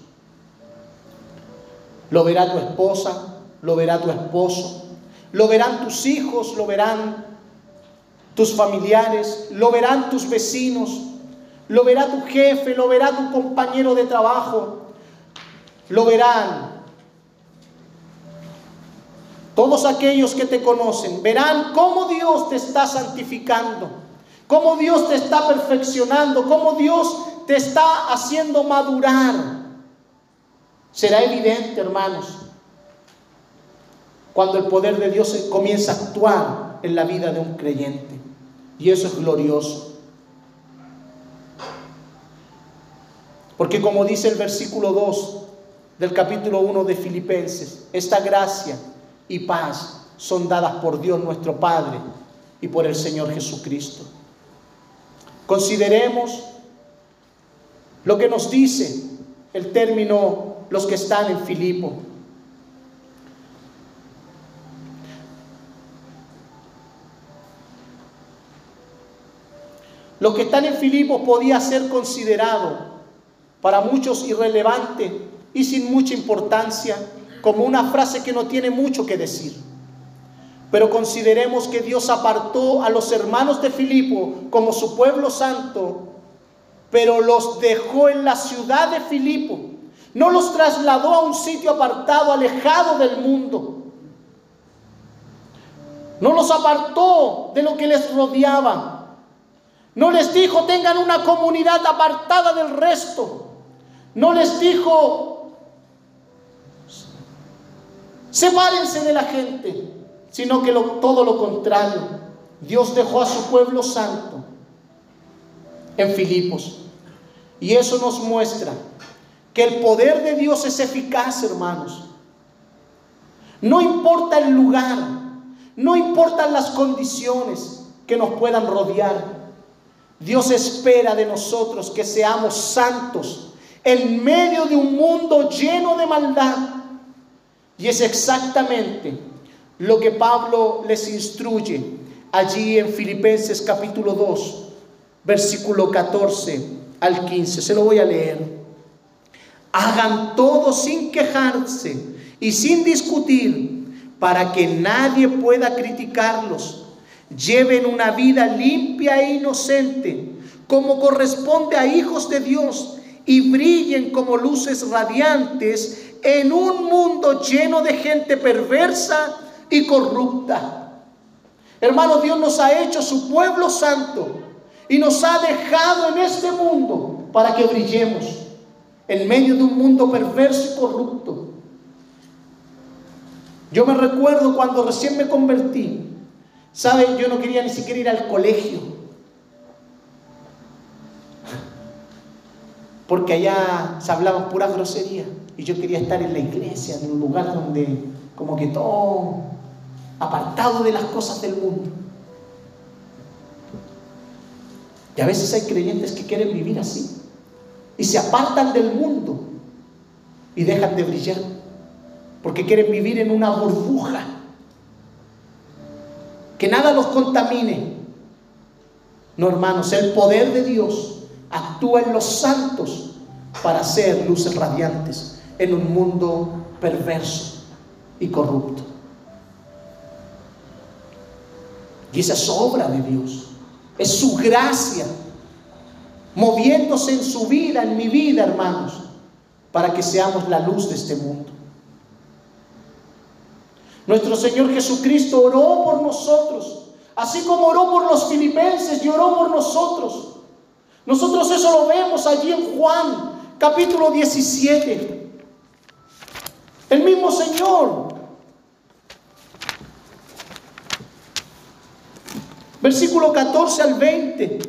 Lo verá tu esposa, lo verá tu esposo, lo verán tus hijos, lo verán tus familiares, lo verán tus vecinos, lo verá tu jefe, lo verá tu compañero de trabajo, lo verán todos aquellos que te conocen verán cómo Dios te está santificando, cómo Dios te está perfeccionando, cómo Dios te está haciendo madurar. Será evidente, hermanos, cuando el poder de Dios comienza a actuar en la vida de un creyente. Y eso es glorioso. Porque como dice el versículo 2 del capítulo 1 de Filipenses, esta gracia y paz son dadas por Dios nuestro Padre y por el Señor Jesucristo. Consideremos lo que nos dice el término los que están en Filipo. lo que están en Filipos podía ser considerado para muchos irrelevante y sin mucha importancia, como una frase que no tiene mucho que decir. Pero consideremos que Dios apartó a los hermanos de Filipo como su pueblo santo, pero los dejó en la ciudad de Filipo. No los trasladó a un sitio apartado, alejado del mundo. No los apartó de lo que les rodeaba. No les dijo tengan una comunidad apartada del resto. No les dijo sepárense de la gente, sino que todo lo contrario. Dios dejó a su pueblo santo en Filipos. Y eso nos muestra que el poder de Dios es eficaz, hermanos. No importa el lugar, no importan las condiciones que nos puedan rodear. Dios espera de nosotros que seamos santos en medio de un mundo lleno de maldad. Y es exactamente lo que Pablo les instruye allí en Filipenses capítulo 2, versículo 14 al 15. Se lo voy a leer. Hagan todo sin quejarse y sin discutir para que nadie pueda criticarlos. Lleven una vida limpia e inocente, como corresponde a hijos de Dios, y brillen como luces radiantes en un mundo lleno de gente perversa y corrupta. Hermano, Dios nos ha hecho su pueblo santo y nos ha dejado en este mundo para que brillemos en medio de un mundo perverso y corrupto. Yo me recuerdo cuando recién me convertí, ¿saben? Yo no quería ni siquiera ir al colegio. Porque allá se hablaban pura grosería y yo quería estar en la iglesia, en un lugar donde como que todo apartado de las cosas del mundo. Y a veces hay creyentes que quieren vivir así y se apartan del mundo y dejan de brillar porque quieren vivir en una burbuja. Que nada los contamine. No, hermanos, el poder de Dios actúa en los santos para hacer luces radiantes en un mundo perverso y corrupto. Y esa es obra de Dios. Es su gracia moviéndose en su vida, en mi vida, hermanos, para que seamos la luz de este mundo. Nuestro Señor Jesucristo oró por nosotros, así como oró por los filipenses y oró por nosotros. Nosotros eso lo vemos allí en Juan, capítulo 17. El mismo Señor Versículo 14 al 20.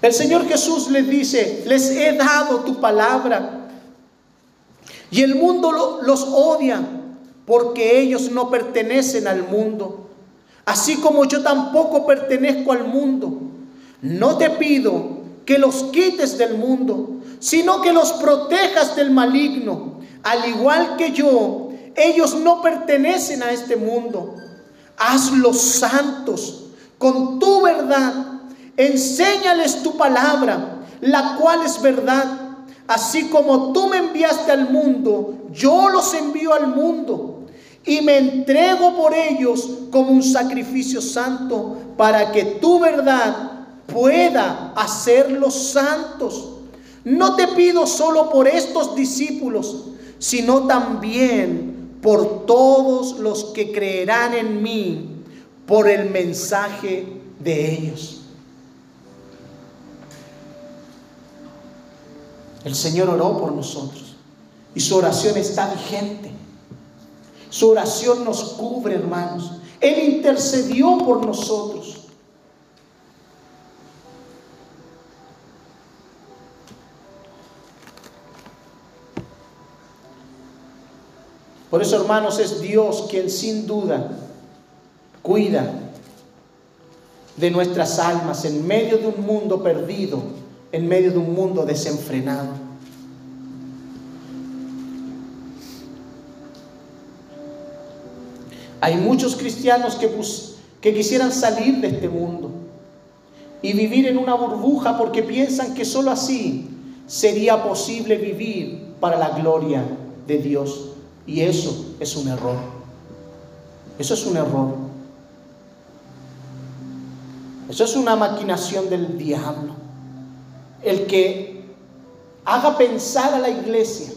El Señor Jesús les dice, les he dado tu palabra y el mundo los odia porque ellos no pertenecen al mundo, así como yo tampoco pertenezco al mundo. No te pido que los quites del mundo, sino que los protejas del maligno al igual que yo, ellos no pertenecen a este mundo. Hazlos santos con tu verdad. Enséñales tu palabra, la cual es verdad. Así como tú me enviaste al mundo, yo los envío al mundo. Y me entrego por ellos como un sacrificio santo para que tu verdad pueda hacerlos santos. No te pido solo por estos discípulos, sino también por todos los que creerán en mí por el mensaje de ellos. El Señor oró por nosotros y su oración está vigente. Su oración nos cubre, hermanos. Él intercedió por nosotros. Por eso, hermanos, es Dios quien sin duda cuida de nuestras almas en medio de un mundo perdido, en medio de un mundo desenfrenado. Hay muchos cristianos que, que quisieran salir de este mundo y vivir en una burbuja porque piensan que sólo así sería posible vivir para la gloria de Dios. Y eso es un error. Eso es un error. Eso es una maquinación del diablo. El que haga pensar a la iglesia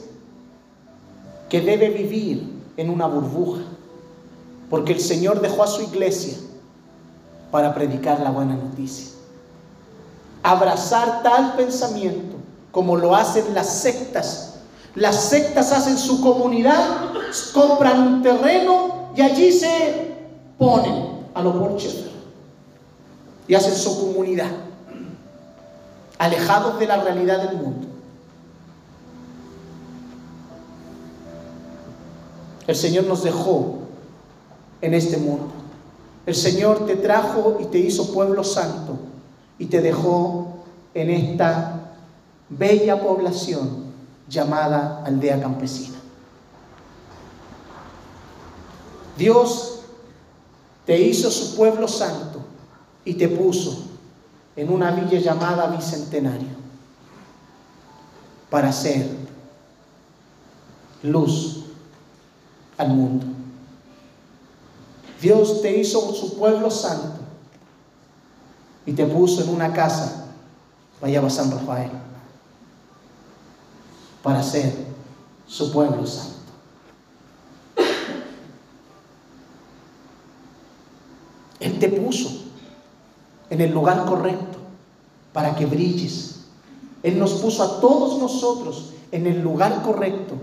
que debe vivir en una burbuja. Porque el Señor dejó a su iglesia para predicar la buena noticia. Abrazar tal pensamiento como lo hacen las sectas. Las sectas hacen su comunidad, compran un terreno y allí se ponen a los Borchester y hacen su comunidad, alejados de la realidad del mundo. El Señor nos dejó en este mundo. El Señor te trajo y te hizo pueblo santo y te dejó en esta bella población llamada aldea campesina. Dios te hizo su pueblo santo y te puso en una villa llamada Bicentenario para ser luz al mundo. Dios te hizo su pueblo santo y te puso en una casa, vaya a San Rafael, para ser su pueblo santo. Él te puso en el lugar correcto para que brilles. Él nos puso a todos nosotros en el lugar correcto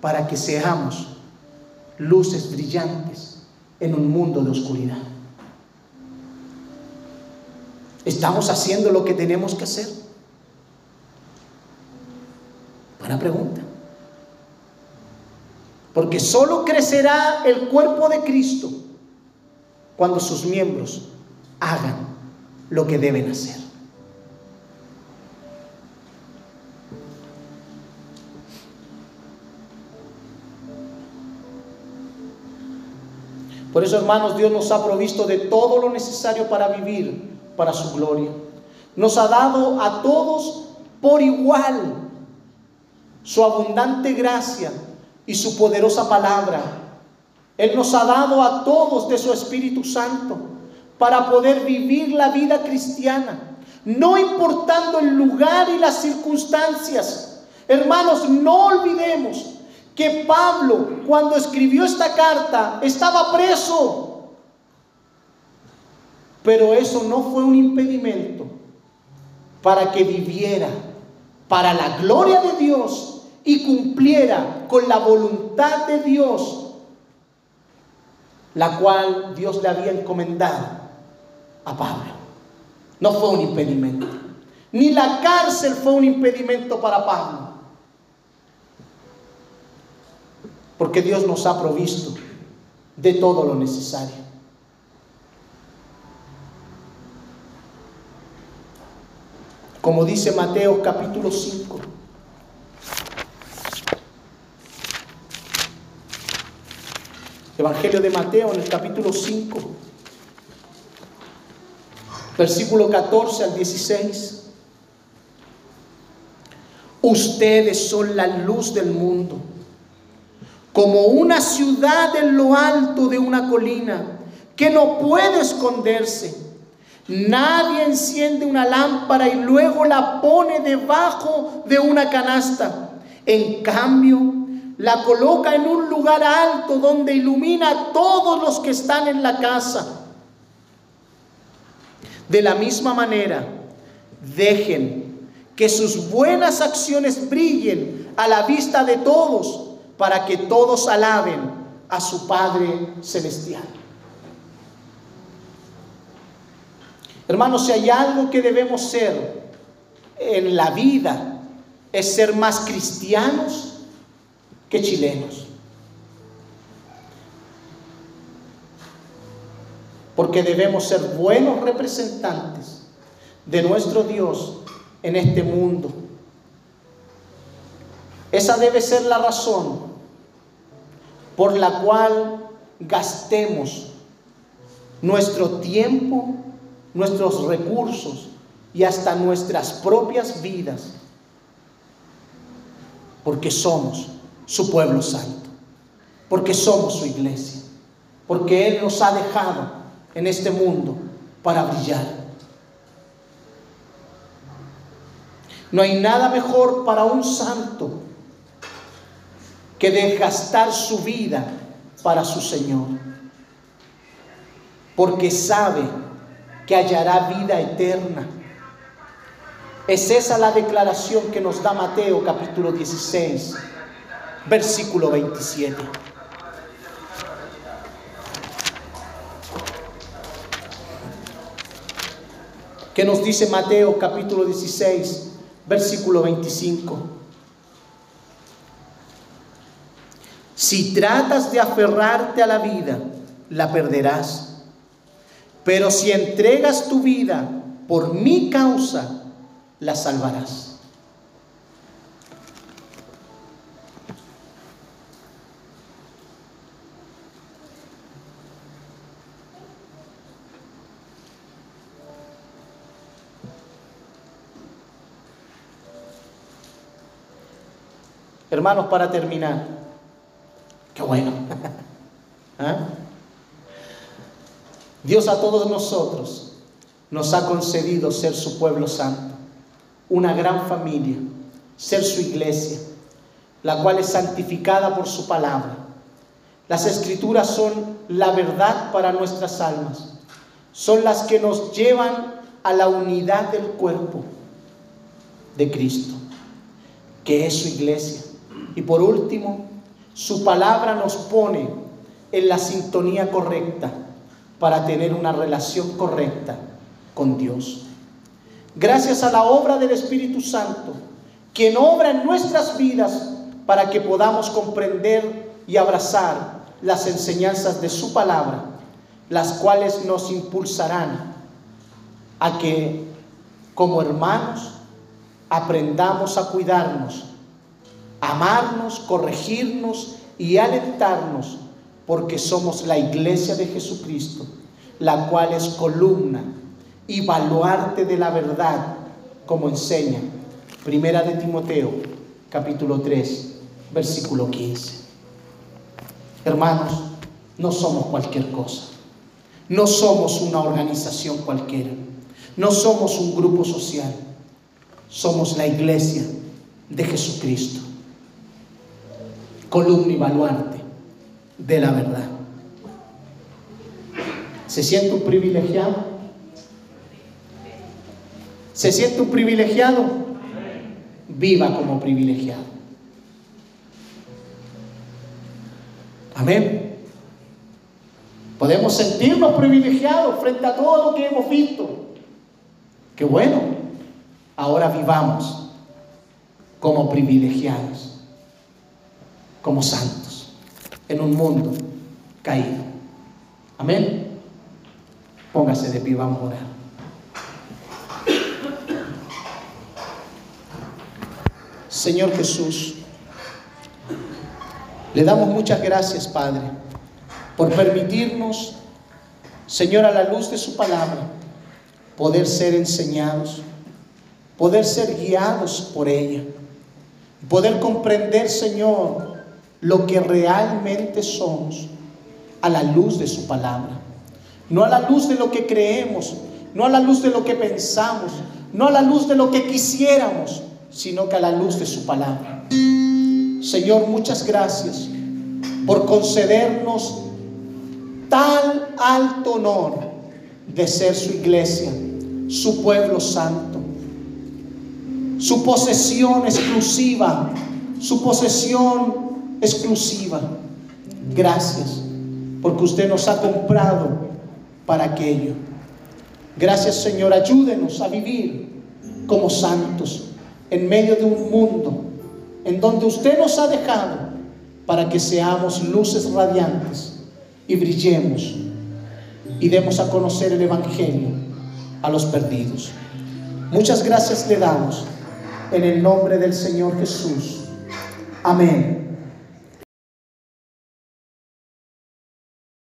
para que seamos luces brillantes en un mundo de oscuridad. ¿Estamos haciendo lo que tenemos que hacer? Buena pregunta. Porque solo crecerá el cuerpo de Cristo cuando sus miembros hagan lo que deben hacer. Por eso, hermanos, Dios nos ha provisto de todo lo necesario para vivir para su gloria. Nos ha dado a todos por igual su abundante gracia y su poderosa palabra. Él nos ha dado a todos de su Espíritu Santo para poder vivir la vida cristiana, no importando el lugar y las circunstancias. Hermanos, no olvidemos que Pablo, cuando escribió esta carta, estaba preso. Pero eso no fue un impedimento para que viviera para la gloria de Dios y cumpliera con la voluntad de Dios, la cual Dios le había encomendado a Pablo. No fue un impedimento. Ni la cárcel fue un impedimento para Pablo. Porque Dios nos ha provisto de todo lo necesario. Como dice Mateo capítulo 5. Evangelio de Mateo en el capítulo 5, versículo 14 al 16. Ustedes son la luz del mundo como una ciudad en lo alto de una colina que no puede esconderse. Nadie enciende una lámpara y luego la pone debajo de una canasta. En cambio, la coloca en un lugar alto donde ilumina a todos los que están en la casa. De la misma manera, dejen que sus buenas acciones brillen a la vista de todos para que todos alaben a su Padre Celestial. Hermanos, si hay algo que debemos ser en la vida, es ser más cristianos que chilenos. Porque debemos ser buenos representantes de nuestro Dios en este mundo esa debe ser la razón por la cual gastemos nuestro tiempo, nuestros recursos y hasta nuestras propias vidas, porque somos su pueblo santo, porque somos su iglesia, porque Él nos ha dejado en este mundo para brillar. No hay nada mejor para un santo que desgastar su vida para su Señor, porque sabe que hallará vida eterna. Es esa la declaración que nos da Mateo capítulo 16, versículo 27. ¿Qué nos dice Mateo capítulo 16, versículo 25? Si tratas de aferrarte a la vida, la perderás. Pero si entregas tu vida por mi causa, la salvarás. Hermanos, para terminar, qué bueno. ¿Ah? Dios a todos nosotros nos ha concedido ser su pueblo santo, una gran familia, ser su iglesia, la cual es santificada por su palabra. Las escrituras son la verdad para nuestras almas, son las que nos llevan a la unidad del cuerpo de Cristo, que es su iglesia. Y por último, su palabra nos pone en la sintonía correcta para tener una relación correcta con Dios. Gracias a la obra del Espíritu Santo, quien obra en nuestras vidas para que podamos comprender y abrazar las enseñanzas de su palabra, las cuales nos impulsarán a que como hermanos aprendamos a cuidarnos amarnos, corregirnos y alentarnos, porque somos la iglesia de Jesucristo, la cual es columna y baluarte de la verdad, como enseña Primera de Timoteo, capítulo 3, versículo 15. Hermanos, no somos cualquier cosa. No somos una organización cualquiera. No somos un grupo social. Somos la iglesia de Jesucristo columna y baluarte de la verdad. ¿Se siente un privilegiado? ¿Se siente un privilegiado? Viva como privilegiado. Amén. Podemos sentirnos privilegiados frente a todo lo que hemos visto. Qué bueno. Ahora vivamos como privilegiados como santos en un mundo caído. Amén. Póngase de pie, vamos a orar. Señor Jesús, le damos muchas gracias, Padre, por permitirnos, Señor, a la luz de su palabra, poder ser enseñados, poder ser guiados por ella, poder comprender, Señor, lo que realmente somos a la luz de su palabra. No a la luz de lo que creemos, no a la luz de lo que pensamos, no a la luz de lo que quisiéramos, sino que a la luz de su palabra. Señor, muchas gracias por concedernos tal alto honor de ser su iglesia, su pueblo santo, su posesión exclusiva, su posesión exclusiva. Gracias, porque usted nos ha comprado para aquello. Gracias Señor, ayúdenos a vivir como santos en medio de un mundo en donde usted nos ha dejado para que seamos luces radiantes y brillemos y demos a conocer el Evangelio a los perdidos. Muchas gracias le damos en el nombre del Señor Jesús. Amén.